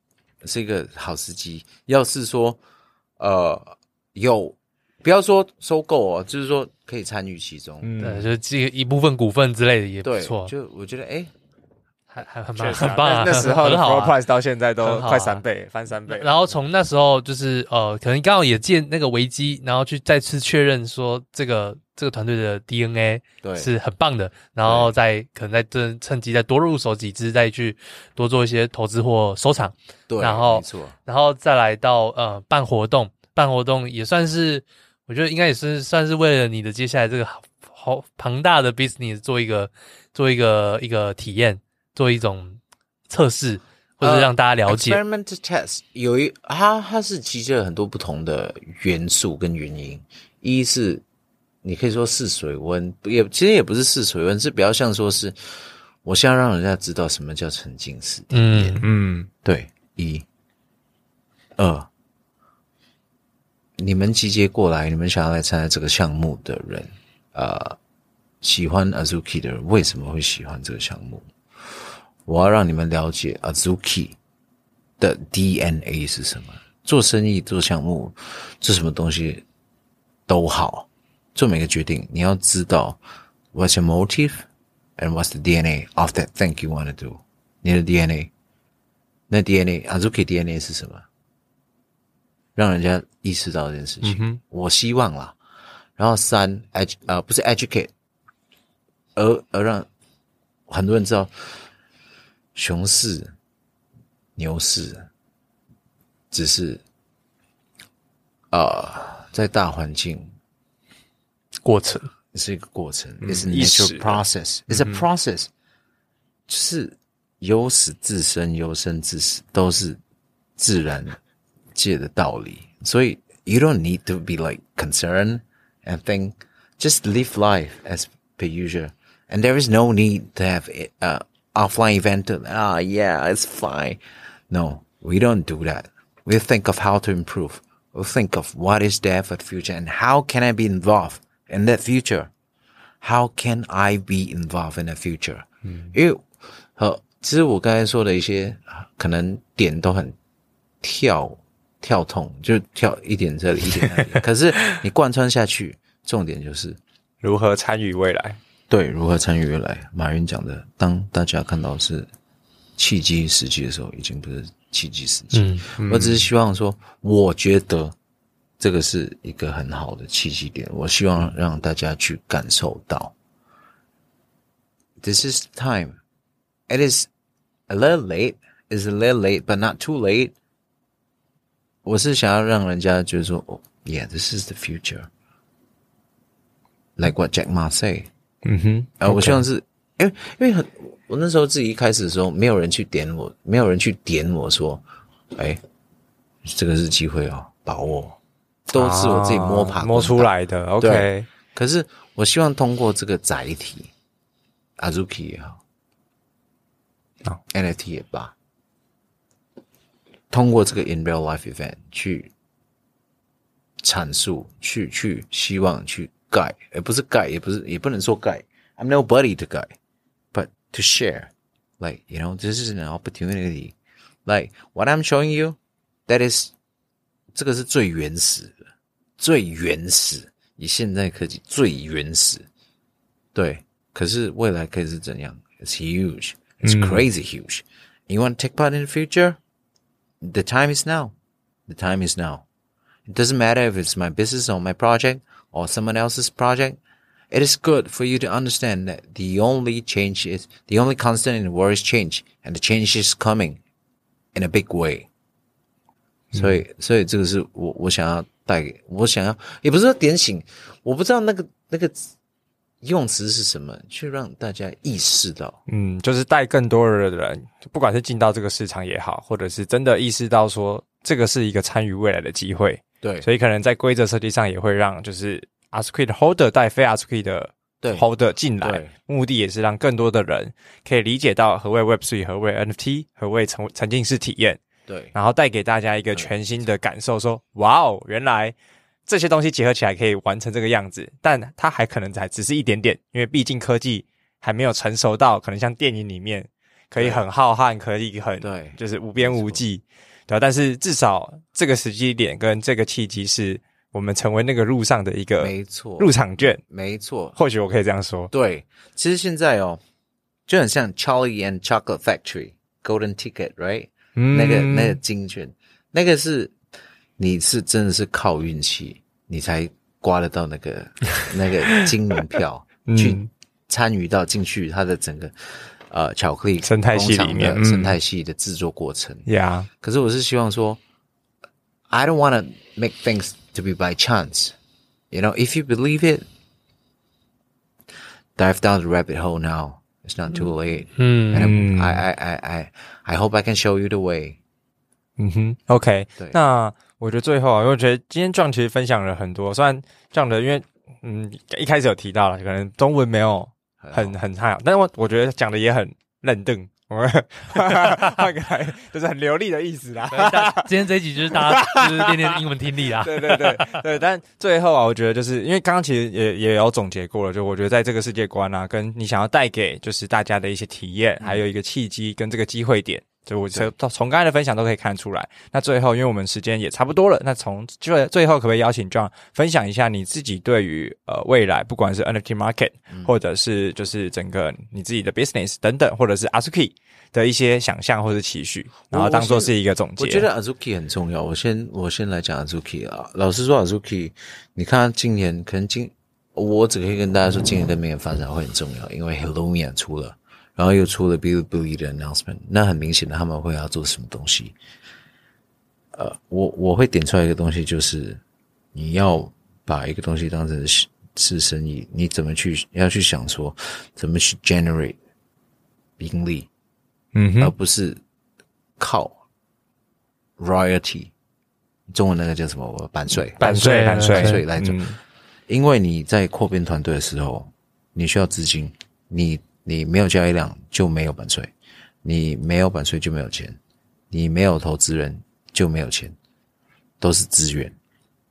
是一个好时机。要是说呃有。不要说收购哦，就是说可以参与其中，嗯，对，就是这一部分股份之类的也不错。就我觉得，哎，还还很棒，很棒。那时候的 floor price 到现在都快三倍，翻三倍。然后从那时候就是呃，可能刚好也借那个危机，然后去再次确认说这个这个团队的 DNA 对是很棒的，然后再可能再趁趁机再多入手几只，再去多做一些投资或收藏。对，然后没错，然后再来到呃办活动，办活动也算是。我觉得应该也是算是为了你的接下来这个好好庞大的 business 做一个做一个一个体验，做一种测试，或者让大家了解。Uh, experiment test 有一它它是集结了很多不同的元素跟原因。一是你可以说试水温，也其实也不是试水温，是比较像说是我先要让人家知道什么叫沉浸式体验。嗯嗯，对，一、二。你们集结过来，你们想要来参加这个项目的人，呃，喜欢 Azuki 的人为什么会喜欢这个项目？我要让你们了解 Azuki 的 DNA 是什么。做生意、做项目、做什么东西都好，做每个决定，你要知道 What's your motive and What's the DNA of that thing you want to do？你的 DNA，那 DNA，Azuki DNA 是什么？让人家意识到这件事情，嗯、我希望啦。然后三，edu 呃不是 educate，而而让很多人知道，熊市、牛市只是呃在大环境过程是一个过程，is a natural process，is a process，就是由始至生，由生至死都是自然的。界的道理，所以 you don't need to be like concerned and think, just live life as per usual, and there is no need to have a uh, offline event. Ah, oh, yeah, it's fine. No, we don't do that. We think of how to improve. We think of what is there for the future and how can I be involved in that future? How can I be involved in the future? 嗯，因为和其实我刚才说的一些可能点都很跳。跳痛就跳一点这里一点那里，可是你贯穿下去，重点就是如何参与未来。 对，如何参与未来？马云讲的，当大家看到是契机时机的时候，已经不是契机时机。嗯，嗯，我只是希望说，我觉得这个是一个很好的契机点。我希望让大家去感受到，This is time. It is a little late. It's a little late, but not too late. 我是想要让人家觉得说，哦，Yeah，this is the future，like what Jack Ma say。 嗯哼，啊，我希望是，因为因为很，我那时候自己一开始的时候，没有人去点我，没有人去点我说，哎，这个是机会哦，把握，都是我自己摸爬摸出来的。OK，可是我希望通过这个载体，Azuki 也好，啊，NFT 也罢。通过这个 in real life event 去阐述，去去希望去 guide，而不是 guide，也不是也不能说 guide。I'm nobody to guide, but to share. Like you know, this is an opportunity. Like what I'm showing you, that is 这个是最原始的，最原始，以现在科技最原始。对，可是未来可以是怎样？It's huge. It's crazy huge. You want to take part in the future? The time is now. The time is now. It doesn't matter if it's my business or my project or someone else's project. It is good for you to understand that the only change is, the only constant in the world is change, and the change is coming in a big way. 所以，所以这个是我我想要带给我想要，也不是说点醒，我不知道那个那个。用词是什么？去让大家意识到，嗯，就是带更多的人，不管是进到这个市场也好，或者是真的意识到说这个是一个参与未来的机会， 对，所以可能在规则设计上也会让就是 Azuki 的 Holder 带非 Azuki 的 Holder 进来，目的也是让更多的人可以理解到何谓 Web3、何谓 NFT、何谓沉沉浸式体验。对，然后带给大家一个全新的感受，说哇哦，原来这些东西结合起来可以完成这个样子，但它还可能才只是一点点，因为毕竟科技还没有成熟到可能像电影里面可以很浩瀚，可以很对，就是无边无际，对吧？但是至少这个时机点跟这个契机是我们成为那个路上的一个没错入场券，没错，或许我可以这样说。对，其实现在哦，就很像 Charlie and Chocolate Factory Golden Ticket，right？嗯，那个那个金券，那个是你是真的是靠运气，你才刮得到那个那个金门票，<laughs> 去参与到进去它的整个呃巧克力生态系里面生态系的制作过程。呀、嗯，可是我是希望说，I don't want to make things to be by chance. You know, if you believe it, dive down the rabbit hole now. It's not too late. 嗯，and I I I I I hope I can show you the way. 嗯哼，OK 对。那我觉得最后啊，因为我觉得今天 John 其实分享了很多，虽然这样的，因为嗯一开始有提到了，可能中文没有很很太好，但是我我觉得讲的也很认真。我们 <laughs> 换个来，就是很流利的意思啦。今天这一集就是大家就是练练英文听力啦。<laughs> 对对对对，但最后啊，我觉得就是因为刚刚其实也也有总结过了，就我觉得在这个世界观啊，跟你想要带给就是大家的一些体验，嗯、还有一个契机跟这个机会点。就我从从刚才的分享都可以看出来。那最后，因为我们时间也差不多了，那从就最后可不可以邀请 John 分享一下你自己对于呃未来，不管是 NFT market，或者是就是整个你自己的 business 等等，或者是 Azuki 的一些想象或者期许，然后当做是一个总结。我，我觉得 Azuki 很重要。我先我先来讲 Azuki 啊。老实说，Azuki，你看今年可能今我只可以跟大家说，今年跟明年发展会很重要，因为 Hilomia 出了。然后又出了 Bilibili 的 announcement，那很明显的他们会要做什么东西？呃，我我会点出来一个东西，就是你要把一个东西当成是是生意，你怎么去要去想说怎么去 generate 盈利，嗯哼，而不是靠 royalty，中文那个叫什么？我版税，版税，版税，版税来做，因为你在扩编团队的时候，你需要资金，你。你没有交易量就没有版税，你没有版税就没有钱，你没有投资人就没有钱，都是资源。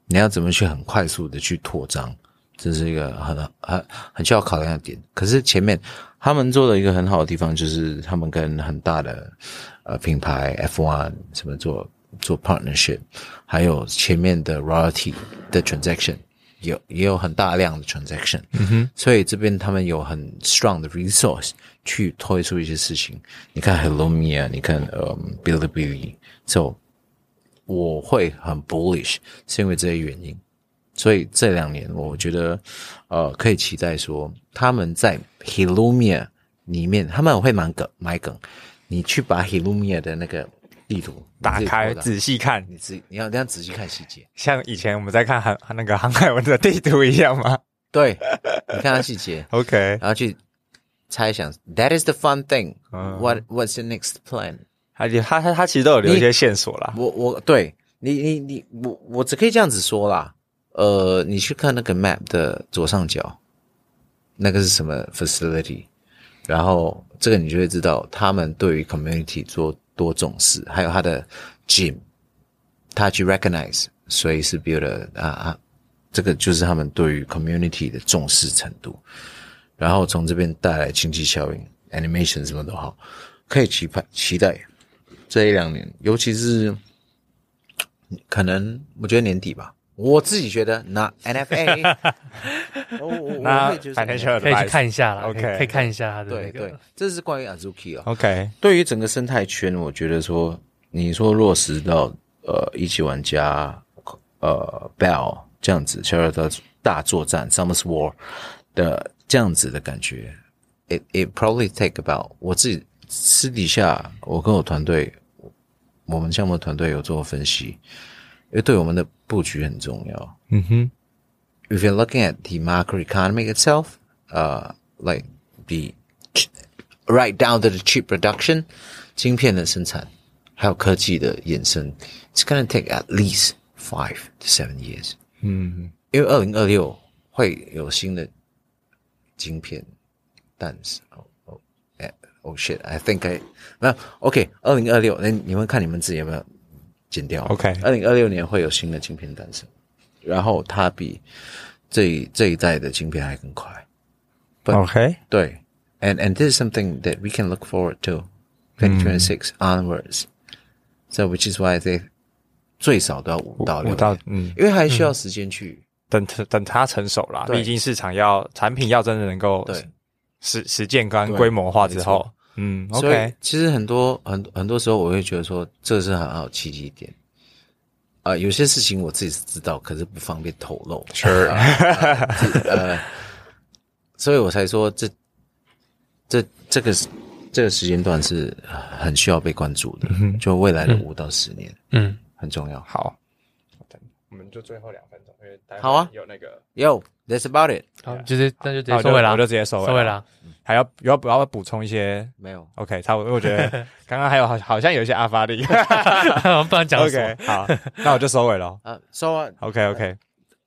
你要怎么去很快速的去扩张，这是一个很很很需要考量的点。可是前面他们做的一个很好的地方，就是他们跟很大的呃品牌 F1 什么做做 partnership，还有前面的 royalty 的 transaction。有也有很大量的 transaction，所以这边他们有很 strong 的 resource 去推出一些事情。你看 Hilomia，你看呃 Bilibili，so 我会很 bullish，是因为这些原因。所以这两年我觉得呃可以期待说他们在 Hilomia 里面，他们会蛮梗买梗，你去把 Hilomia 的那个。地图打开，仔细看，你仔你要这样仔细看细节，像以前我们在看航那个航海文的地图一样吗？对，你看它细节，<laughs> OK，然后去猜想，That is the fun thing、嗯。What What's the next plan？他他他他其实都有留一些线索啦。我我对你你你我我只可以这样子说啦。呃，你去看那个 map 的左上角，那个是什么 facility？然后这个你就会知道他们对于 community 做。多重视，还有他的 gym，他去 recognize 所以是 builder 啊啊，这个就是他们对于 community 的重视程度。然后从这边带来经济效应，animation 什么都好，可以期盼期待这一两年，尤其是可能我觉得年底吧，我自己觉得 <laughs> 那 NFA，那反正可以去看一下啦，OK，可以看一下他的对对，这是关于 Azuki 啊，OK，对于整个生态圈，我觉得说你说落实到呃一级玩家呃 Bell 这样子，小尔的大作战 Summer's War 的这样子的感觉，it it probably take about 我自己私底下我跟我团队，我们项目团队有做分析。因为对我们的布局很重要。嗯哼，If you're looking at the macro economy itself, uh, like the right down to the chip production，晶片的生产，还有科技的衍生，it's gonna take at least five to seven years。嗯，因为二零二六 会有新的晶片诞生。哦哦，哎，Oh shit！I think I 没有 OK。二零二六，那你们看你们自己有没有 剪掉？OK。二零二六年会有新的晶片诞生，然后它比这这一代的晶片还更快。But, OK。对，and and this is something that we can look forward to twenty twenty six onwards。So which is why they 最少都要五到六到嗯，因为还需要时间去。等等它成熟啦，毕竟市场要产品要真的能够对实实践跟规模化之后，嗯，OK。所以其实很多很很多时候我会觉得说，这是很好契机点。啊、呃，有些事情我自己是知道，可是不方便透露。是，呃，<laughs> 所以我才说这这这个这个时间段是很需要被关注的，嗯、就未来的五到十年，嗯，很重要。好，我们就最后两分钟。好啊，有那个，Yo，that's about it。好，就是那就直接收尾了，我就直接收尾，收尾了。还要要不要补充一些？没有，OK，差不多。我觉得 <laughs> 刚刚还有好好像有一些阿发力，不然讲 OK。好，那我就收尾了。<laughs> 啊，收完。OK，OK，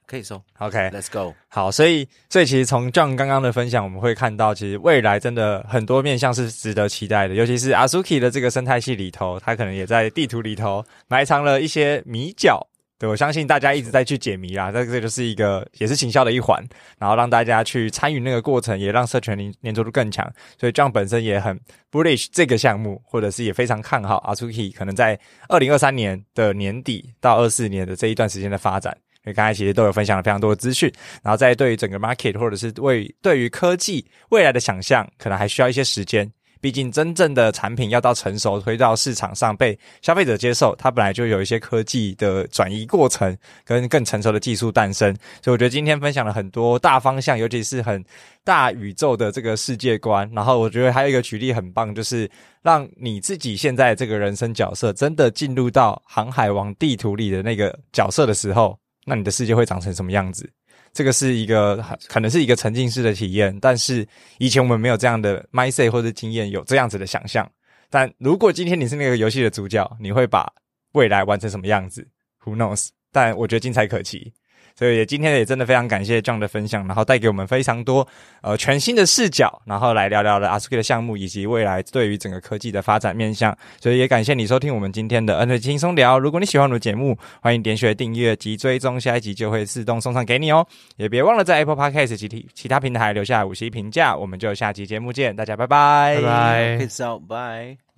可以收。OK，Let's go。好，所以所以其实从 John 刚刚的分享，我们会看到，其实未来真的很多面向是值得期待的，尤其是 Azuki 的这个生态系里头，它可能也在地图里头埋藏了一些米角。对，我相信大家一直在去解谜啦，这个就是一个也是行销的一环，然后让大家去参与那个过程，也让社群黏黏着度更强。所以 John 本身也很 bullish 这个项目，或者是也非常看好 Azuki 可能在二零二三年的年底到二四年的这一段时间的发展。因为刚才其实都有分享了非常多的资讯，然后在对于整个 market 或者是为对于科技未来的想象，可能还需要一些时间。毕竟，真正的产品要到成熟，推到市场上被消费者接受，它本来就有一些科技的转移过程，跟更成熟的技术诞生。所以，我觉得今天分享了很多大方向，尤其是很大宇宙的这个世界观。然后，我觉得还有一个举例很棒，就是让你自己现在这个人生角色真的进入到航海王地图里的那个角色的时候，那你的世界会长成什么样子？这个是一个可能是一个沉浸式的体验，但是以前我们没有这样的 my say 或者经验，有这样子的想象。但如果今天你是那个游戏的主角，你会把未来玩成什么样子？Who knows？但我觉得精彩可期。所以也今天也真的非常感谢 John 的分享，然后带给我们非常多呃全新的视角，然后来聊聊了 Azuki 的项目以及未来对于整个科技的发展面向。所以也感谢你收听我们今天的 NFT 轻松聊。如果你喜欢我们的节目，欢迎点选订阅及追踪，下一集就会自动送上给你哦。也别忘了在 Apple Podcast 及其他平台留下五星评价。我们就下期节目见，大家拜拜，拜拜，Peace out，bye。